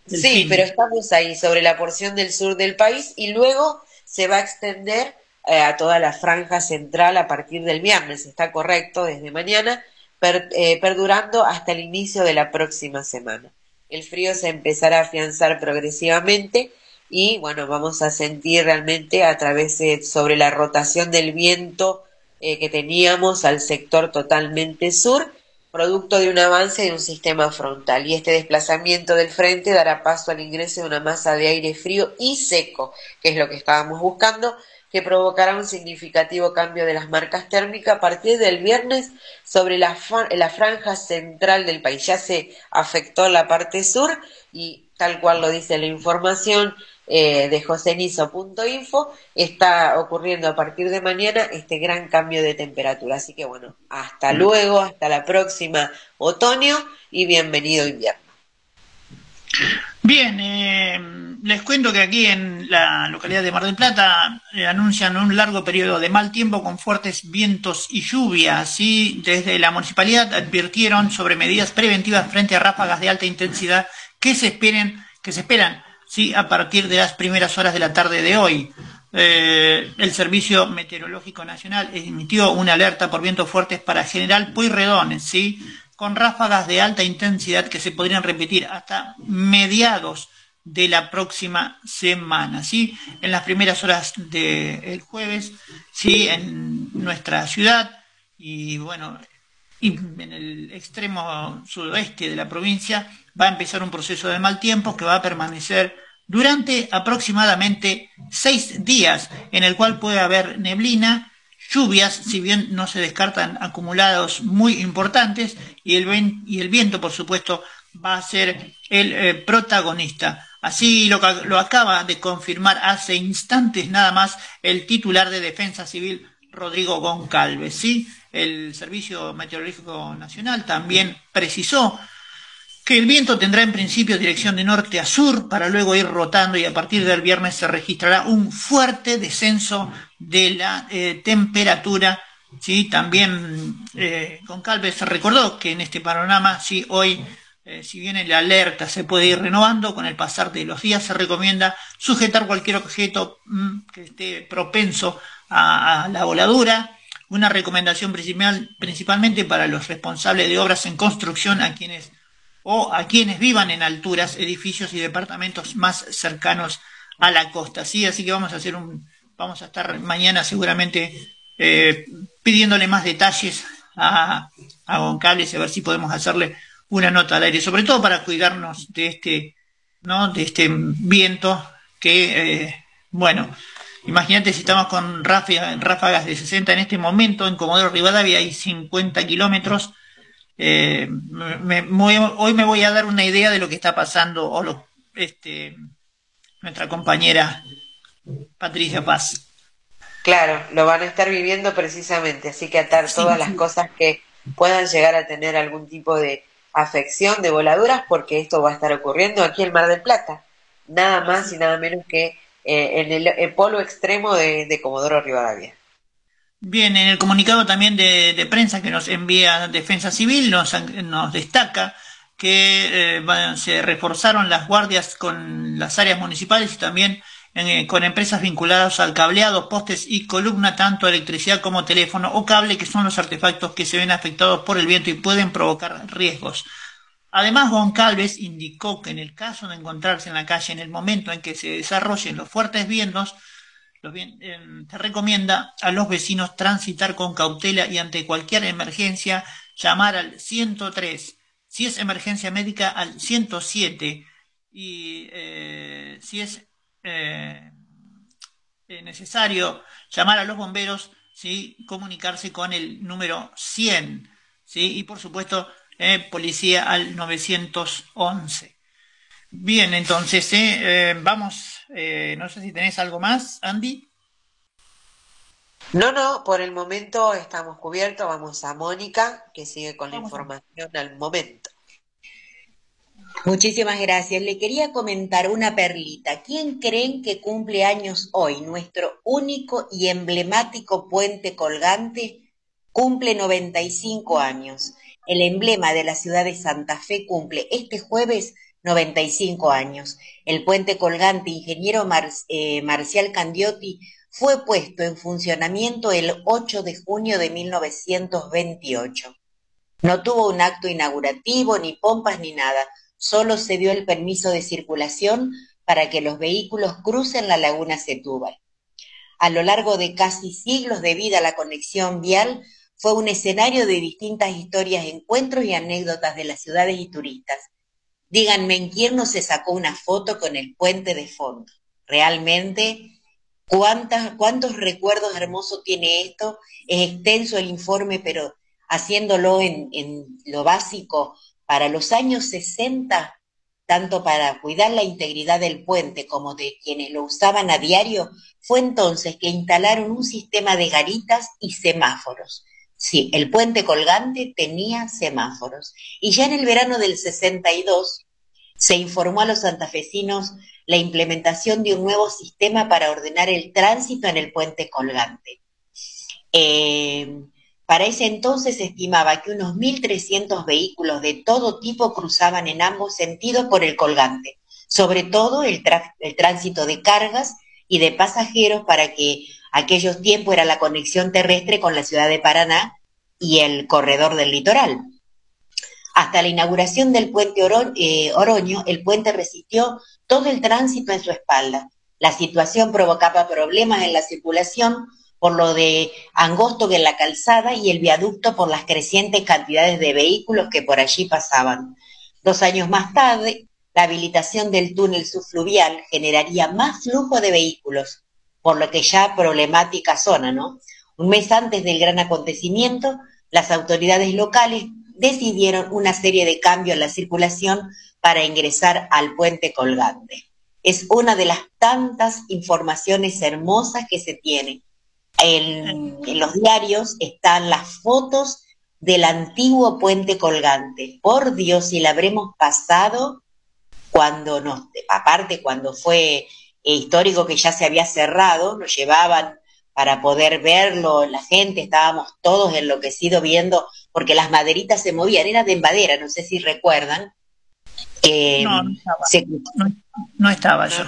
Speaker 6: Sí, pero estamos ahí sobre la porción del sur del país y luego se va a extender eh, a toda la franja central a partir del viernes, está correcto, desde mañana, eh, perdurando hasta el inicio de la próxima semana. El frío se empezará a afianzar progresivamente y bueno, vamos a sentir realmente a través de, sobre la rotación del viento eh, que teníamos al sector totalmente sur, producto de un avance de un sistema frontal. Y este desplazamiento del frente dará paso al ingreso de una masa de aire frío y seco, que es lo que estábamos buscando, que provocará un significativo cambio de las marcas térmicas a partir del viernes sobre la, la franja central del país. Ya se afectó la parte sur y tal cual lo dice la información, eh, de josenizo.info, está ocurriendo a partir de mañana este gran cambio de temperatura. Así que bueno, hasta mm. luego, hasta la próxima otoño y bienvenido invierno.
Speaker 2: Bien, eh, les cuento que aquí en la localidad de Mar del Plata eh, anuncian un largo periodo de mal tiempo con fuertes vientos y lluvias. Y desde la municipalidad advirtieron sobre medidas preventivas frente a ráfagas de alta intensidad que se esperen, que se esperan ¿sí? a partir de las primeras horas de la tarde de hoy. Eh, el Servicio Meteorológico Nacional emitió una alerta por vientos fuertes para General Pueyrredón, ¿sí? con ráfagas de alta intensidad que se podrían repetir hasta mediados de la próxima semana, ¿sí? En las primeras horas del jueves, ¿sí? En nuestra ciudad y bueno, y en el extremo sudoeste de la provincia va a empezar un proceso de mal tiempo que va a permanecer durante aproximadamente seis días, en el cual puede haber neblina, lluvias, si bien no se descartan acumulados muy importantes, y el, viento, por supuesto, va a ser el eh, protagonista. Así lo, lo acaba de confirmar hace instantes nada más el titular de Defensa Civil, Rodrigo Goncalves. ¿sí? El Servicio Meteorológico Nacional también precisó que el viento tendrá en principio dirección de norte a sur para luego ir rotando y a partir del viernes se registrará un fuerte descenso de la eh, temperatura. ¿sí? También eh, Goncalves se recordó que en este panorama, ¿sí? hoy eh, si bien la alerta se puede ir renovando, con el pasar de los días se recomienda sujetar cualquier objeto mm, que esté propenso a, la voladura. Una recomendación principal, principalmente para los responsables de obras en construcción, a quienes o a quienes vivan en alturas, edificios y departamentos más cercanos a la costa. ¿sí? Así que vamos a hacer un, vamos a estar mañana seguramente eh, pidiéndole más detalles a, a Goncalves y a ver si podemos hacerle una nota al aire, sobre todo para cuidarnos de este, ¿no? de este viento que, eh, bueno, imagínate si estamos con ráfagas de 60 en este momento, en Comodoro Rivadavia hay 50 kilómetros, eh, hoy me voy a dar una idea de lo que está pasando, o lo, este, nuestra compañera Patricia Paz.
Speaker 6: Claro, lo van a estar viviendo precisamente, así que atar todas las cosas que puedan llegar a tener algún tipo de afección de voladuras porque esto va a estar ocurriendo aquí en Mar del Plata, nada más y nada menos que eh, en el, polo extremo de, Comodoro Rivadavia.
Speaker 2: Bien, en el comunicado también de, prensa que nos envía Defensa Civil nos, nos destaca que eh, se reforzaron las guardias con las áreas municipales y también eh, con empresas vinculadas al cableado, postes y columna, tanto electricidad como teléfono o cable, que son los artefactos que se ven afectados por el viento y pueden provocar riesgos. Además, Goncalves indicó que en el caso de encontrarse en la calle en el momento en que se desarrollen los fuertes vientos, eh, se recomienda a los vecinos transitar con cautela y ante cualquier emergencia llamar al 103, si es emergencia médica al 107 y eh, si es eh, eh, necesario llamar a los bomberos, ¿sí? comunicarse con el número 100 ¿sí? y por supuesto policía al 911. Bien, entonces vamos, no sé si tenés algo más, Andy.
Speaker 6: No, no, por el momento estamos cubiertos. Vamos a Mónica, que sigue con la información al momento.
Speaker 5: Muchísimas gracias. Le quería comentar una perlita. ¿Quién creen que cumple años hoy? Nuestro único y emblemático puente colgante cumple 95 años. El emblema de la ciudad de Santa Fe cumple este jueves 95 años. El puente colgante ingeniero eh, Marcial Candiotti fue puesto en funcionamiento el 8 de junio de 1928. No tuvo un acto inaugurativo, ni pompas, ni nada solo se dio el permiso de circulación para que los vehículos crucen la laguna Setúbal. A lo largo de casi siglos de vida la conexión vial fue un escenario de distintas historias, encuentros y anécdotas de las ciudades y turistas. Díganme en quién no se sacó una foto con el puente de fondo. Realmente ¿Cuántas, ¿Cuántos recuerdos hermosos tiene esto? Es extenso el informe, pero haciéndolo en, en lo básico, para los años 60 tanto para cuidar la integridad del puente como de quienes lo usaban a diario, fue entonces que instalaron un sistema de garitas y semáforos. Sí, el puente colgante tenía semáforos. Y ya en el verano del 62 se informó a los santafesinos la implementación de un nuevo sistema para ordenar el tránsito en el puente colgante. Eh, para ese entonces se estimaba que unos 1.300 vehículos de todo tipo cruzaban en ambos sentidos por el colgante, sobre todo el, tránsito de cargas y de pasajeros para que aquellos tiempos era la conexión terrestre con la ciudad de Paraná y el corredor del litoral. Hasta la inauguración del puente eh, Oroño, el puente resistió todo el tránsito en su espalda. La situación provocaba problemas en la circulación por lo de angosto de la calzada y el viaducto por las crecientes cantidades de vehículos que por allí pasaban. Dos años más tarde, la habilitación del túnel subfluvial generaría más flujo de vehículos, por lo que ya problemática zona, ¿no? Un mes antes del gran acontecimiento, las autoridades locales decidieron una serie de cambios en la circulación para ingresar al puente colgante. Es una de las tantas informaciones hermosas que se tiene en, los diarios están las fotos del antiguo puente colgante. Por Dios, si la habremos pasado cuando nos, aparte cuando fue histórico que ya se había cerrado, nos llevaban para poder verlo, la gente, estábamos todos enloquecidos viendo, porque las maderitas se movían, era de madera, no sé si recuerdan.
Speaker 2: no, no estaba, no, estaba yo.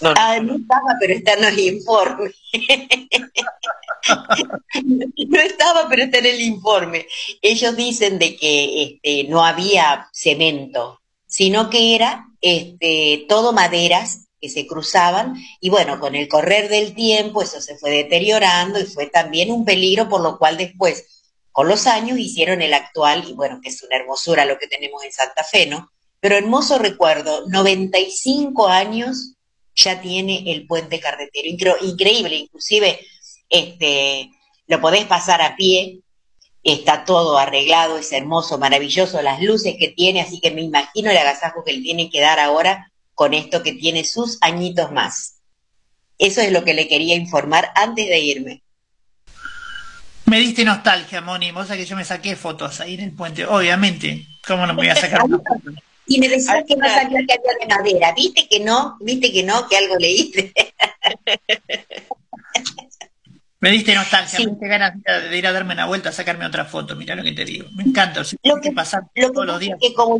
Speaker 5: No, ah, no estaba, pero está en el informe. no estaba, pero está en el informe. Ellos dicen de que este, no había cemento, sino que era este, todo maderas que se cruzaban y bueno, con el correr del tiempo eso se fue deteriorando y fue también un peligro, por lo cual después, con los años, hicieron el actual, y bueno, que es una hermosura lo que tenemos en Santa Fe, ¿no? Pero hermoso recuerdo, 95 años ya tiene el puente carretero. increíble, inclusive este, lo podés pasar a pie, está todo arreglado, es hermoso, maravilloso, las luces que tiene, así que me imagino el agasajo que le tiene que dar ahora con esto que tiene sus añitos más. Eso es lo que le quería informar antes de irme.
Speaker 2: Me diste nostalgia, Moni, vos que yo me saqué fotos ahí en el puente, obviamente, ¿cómo no me voy a sacar una foto?
Speaker 5: Y me decía que no sabía que había de madera. ¿Viste que no? ¿Viste que no? Que algo leíste.
Speaker 2: me diste nostalgia, me diste ganas de ir a darme una vuelta a sacarme otra foto. Mira lo que te digo. Me encanta.
Speaker 5: lo que, pasa todos los días. Que como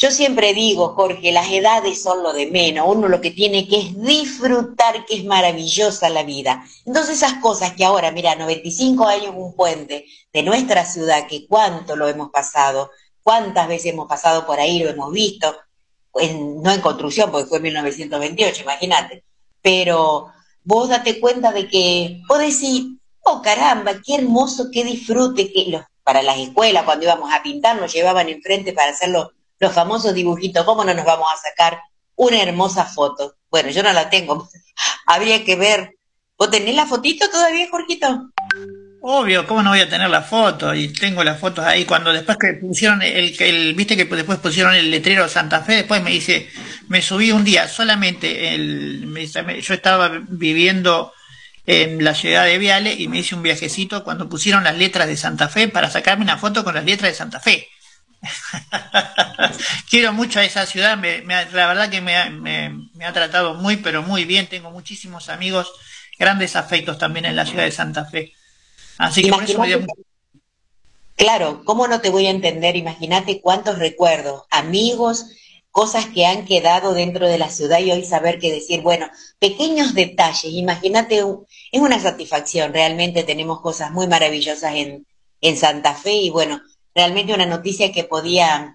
Speaker 5: yo, siempre digo, Jorge, las edades son lo de menos. Uno lo que tiene que es disfrutar que es maravillosa la vida. Entonces esas cosas que ahora, mira, 95 años un puente de nuestra ciudad, que cuánto lo hemos pasado, cuántas veces hemos pasado por ahí, lo hemos visto, no en construcción, porque fue en 1928, imagínate, pero vos date cuenta de que vos decís, oh caramba, qué hermoso, qué disfrute, que los, para las escuelas cuando íbamos a pintar nos llevaban enfrente para hacer los, famosos dibujitos, ¿cómo no nos vamos a sacar una hermosa foto? Bueno, yo no la tengo, habría que ver. ¿Vos tenés la fotito todavía, Jorgito?
Speaker 2: Obvio, ¿cómo no voy a tener la foto? Y tengo las fotos ahí. Cuando después que pusieron el, el viste que después pusieron el letrero Santa Fe, después me dice, me subí un día solamente, el, yo estaba viviendo en la ciudad de Viale y me hice un viajecito cuando pusieron las letras de Santa Fe para sacarme una foto con las letras de Santa Fe. Quiero mucho a esa ciudad, me, la verdad que me, me ha tratado muy, pero muy bien. Tengo muchísimos amigos, grandes afectos también en la ciudad de Santa Fe. Así que
Speaker 5: Claro, ¿cómo no te voy a entender? Imagínate cuántos recuerdos, amigos, cosas que han quedado dentro de la ciudad y hoy saber qué decir, bueno, pequeños detalles, imagínate, es una satisfacción, realmente tenemos cosas muy maravillosas en, en Santa Fe y bueno, realmente una noticia que podía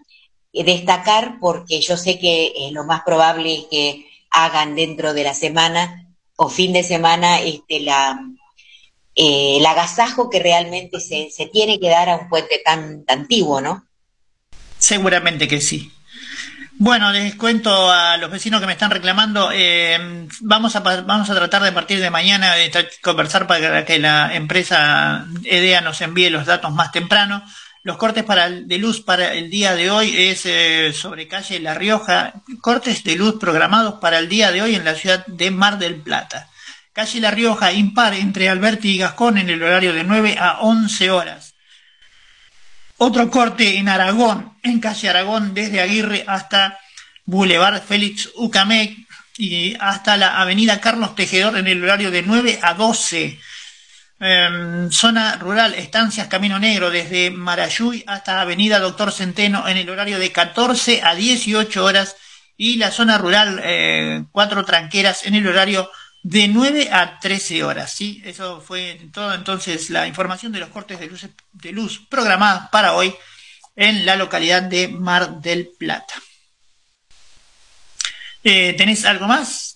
Speaker 5: eh, destacar porque yo sé que eh, lo más probable es que hagan dentro de la semana o fin de semana este, la, eh, el agasajo que realmente se, se, tiene que dar a un puente tan, antiguo, ¿no?
Speaker 2: Seguramente que sí. Bueno, les cuento a los vecinos que me están reclamando, eh, vamos, a, vamos a tratar de partir de mañana de conversar para que la empresa EDEA nos envíe los datos más temprano. Los cortes para de luz para el día de hoy es eh, sobre calle La Rioja, cortes de luz programados para el día de hoy en la ciudad de Mar del Plata. Calle La Rioja impar entre Alberti y Gascón en el horario de 9 a 11 horas. Otro corte en Aragón, en calle Aragón, desde Aguirre hasta Boulevard Félix Ucamec y hasta la avenida Carlos Tejedor en el horario de 9 a 12. Em, zona rural, estancias Camino Negro, desde Marayuy hasta Avenida Doctor Centeno en el horario de 14 a 18 horas. Y la zona rural, eh, cuatro tranqueras en el horario de 9 a 13 horas, ¿sí? Eso fue todo entonces la información de los cortes de luz, de luz programadas para hoy en la localidad de Mar del Plata. Eh, ¿Tenés algo más?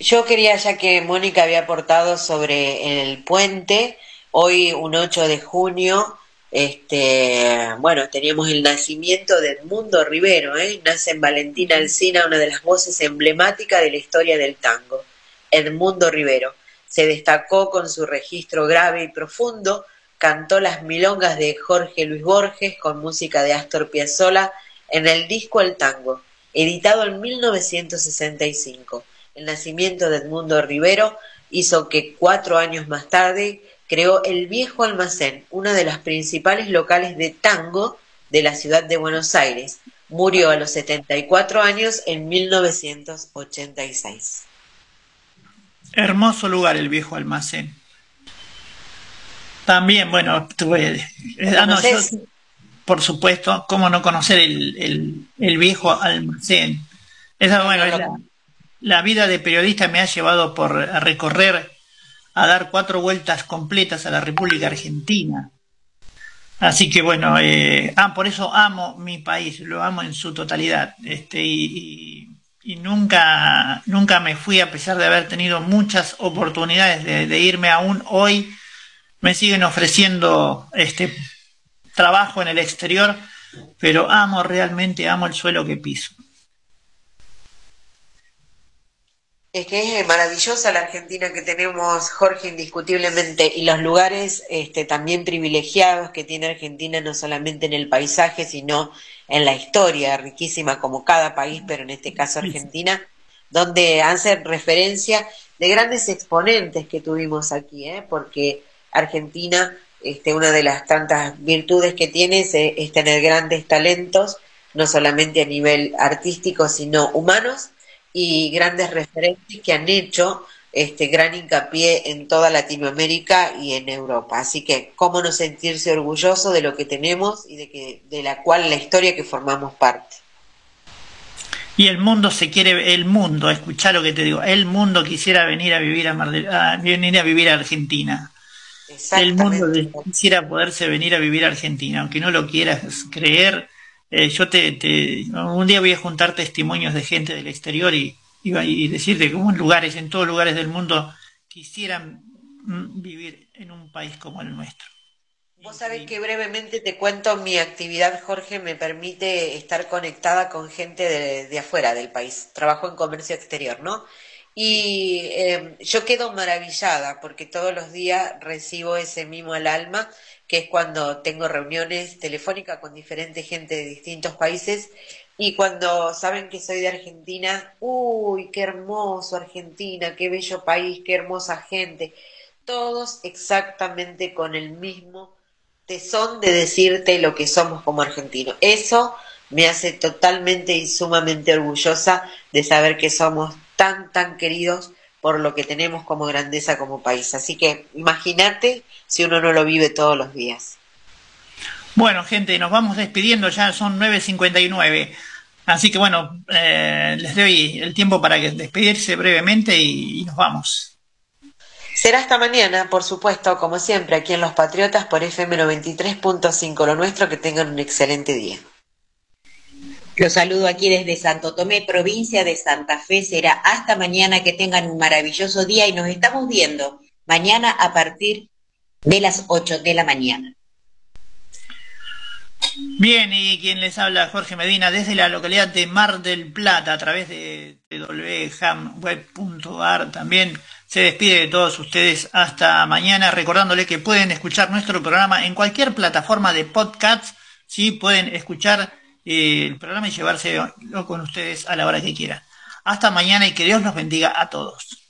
Speaker 6: Yo quería, ya que Mónica había aportado sobre el puente, hoy un 8 de junio, este, bueno, teníamos el nacimiento de Edmundo Rivero, ¿eh? nace en Valentina Alcina, una de las voces emblemáticas de la historia del tango. Edmundo Rivero. Se destacó con su registro grave y profundo, cantó las milongas de Jorge Luis Borges con música de Astor Piazzolla en el disco El Tango, editado en 1965. El nacimiento de Edmundo Rivero hizo que cuatro años más tarde creó El Viejo Almacén, una de las principales locales de tango de la ciudad de Buenos Aires. Murió a los 74 años en 1986.
Speaker 2: Hermoso lugar el viejo almacén. También, bueno, tuve, eh, ah, por supuesto, cómo no conocer el, el, viejo almacén. Esa, bueno, la, la, vida de periodista me ha llevado por recorrer, a dar cuatro vueltas completas a la República Argentina. Así que bueno, eh, ah, por eso amo mi país, lo amo en su totalidad. Este, y y nunca, nunca me fui a pesar de haber tenido muchas oportunidades de, irme aún hoy me siguen ofreciendo este trabajo en el exterior pero amo realmente amo el suelo que piso
Speaker 6: Es que es maravillosa la Argentina que tenemos, Jorge, indiscutiblemente, y los lugares este, también privilegiados que tiene Argentina, no solamente en el paisaje, sino en la historia, riquísima como cada país, pero en este caso Argentina, donde hacen referencia de grandes exponentes que tuvimos aquí, ¿eh? porque Argentina, este, una de las tantas virtudes que tiene es, es tener grandes talentos, no solamente a nivel artístico, sino humanos y grandes referentes que han hecho este gran hincapié en toda Latinoamérica y en Europa. Así que, ¿cómo no sentirse orgulloso de lo que tenemos y de, que, de la cual la historia que formamos parte?
Speaker 2: Y el mundo se quiere, el mundo, escucha lo que te digo, el mundo quisiera venir a vivir a, venir a vivir a Argentina. El mundo quisiera poderse venir a vivir a Argentina, aunque no lo quieras creer, eh, yo te, un día voy a juntar testimonios de gente del exterior y, y, decirte cómo en lugares, en todos lugares del mundo, quisieran mm, vivir en un país como el nuestro.
Speaker 6: Vos sabés que brevemente te cuento mi actividad, Jorge, me permite estar conectada con gente de, afuera del país. Trabajo en comercio exterior, ¿no? Y eh, yo quedo maravillada porque todos los días recibo ese mimo al alma que es cuando tengo reuniones telefónicas con diferente gente de distintos países y cuando saben que soy de Argentina, uy, qué hermoso Argentina, qué bello país, qué hermosa gente, todos exactamente con el mismo tesón de decirte lo que somos como argentinos. Eso me hace totalmente y sumamente orgullosa de saber que somos tan, tan queridos por lo que tenemos como grandeza como país. Así que imagínate si uno no lo vive todos los días.
Speaker 2: Bueno, gente, nos vamos despidiendo, ya son 9.59. Así que bueno, eh, les doy el tiempo para que despedirse brevemente y, nos vamos.
Speaker 6: Será hasta mañana, por supuesto, como siempre, aquí en Los Patriotas por FM 93.5. Lo nuestro, que tengan un excelente día.
Speaker 5: Los saludo aquí desde Santo Tomé, provincia de Santa Fe. Será hasta mañana que tengan un maravilloso día y nos estamos viendo mañana a partir de las 8 de la mañana.
Speaker 2: Bien, y quien les habla, Jorge Medina, desde la localidad de Mar del Plata, a través de www.hamweb.ar. También se despide de todos ustedes hasta mañana, recordándole que pueden escuchar nuestro programa en cualquier plataforma de podcast. Sí, pueden escuchar el programa y llevárselo con ustedes a la hora que quieran. Hasta mañana y que Dios los bendiga a todos.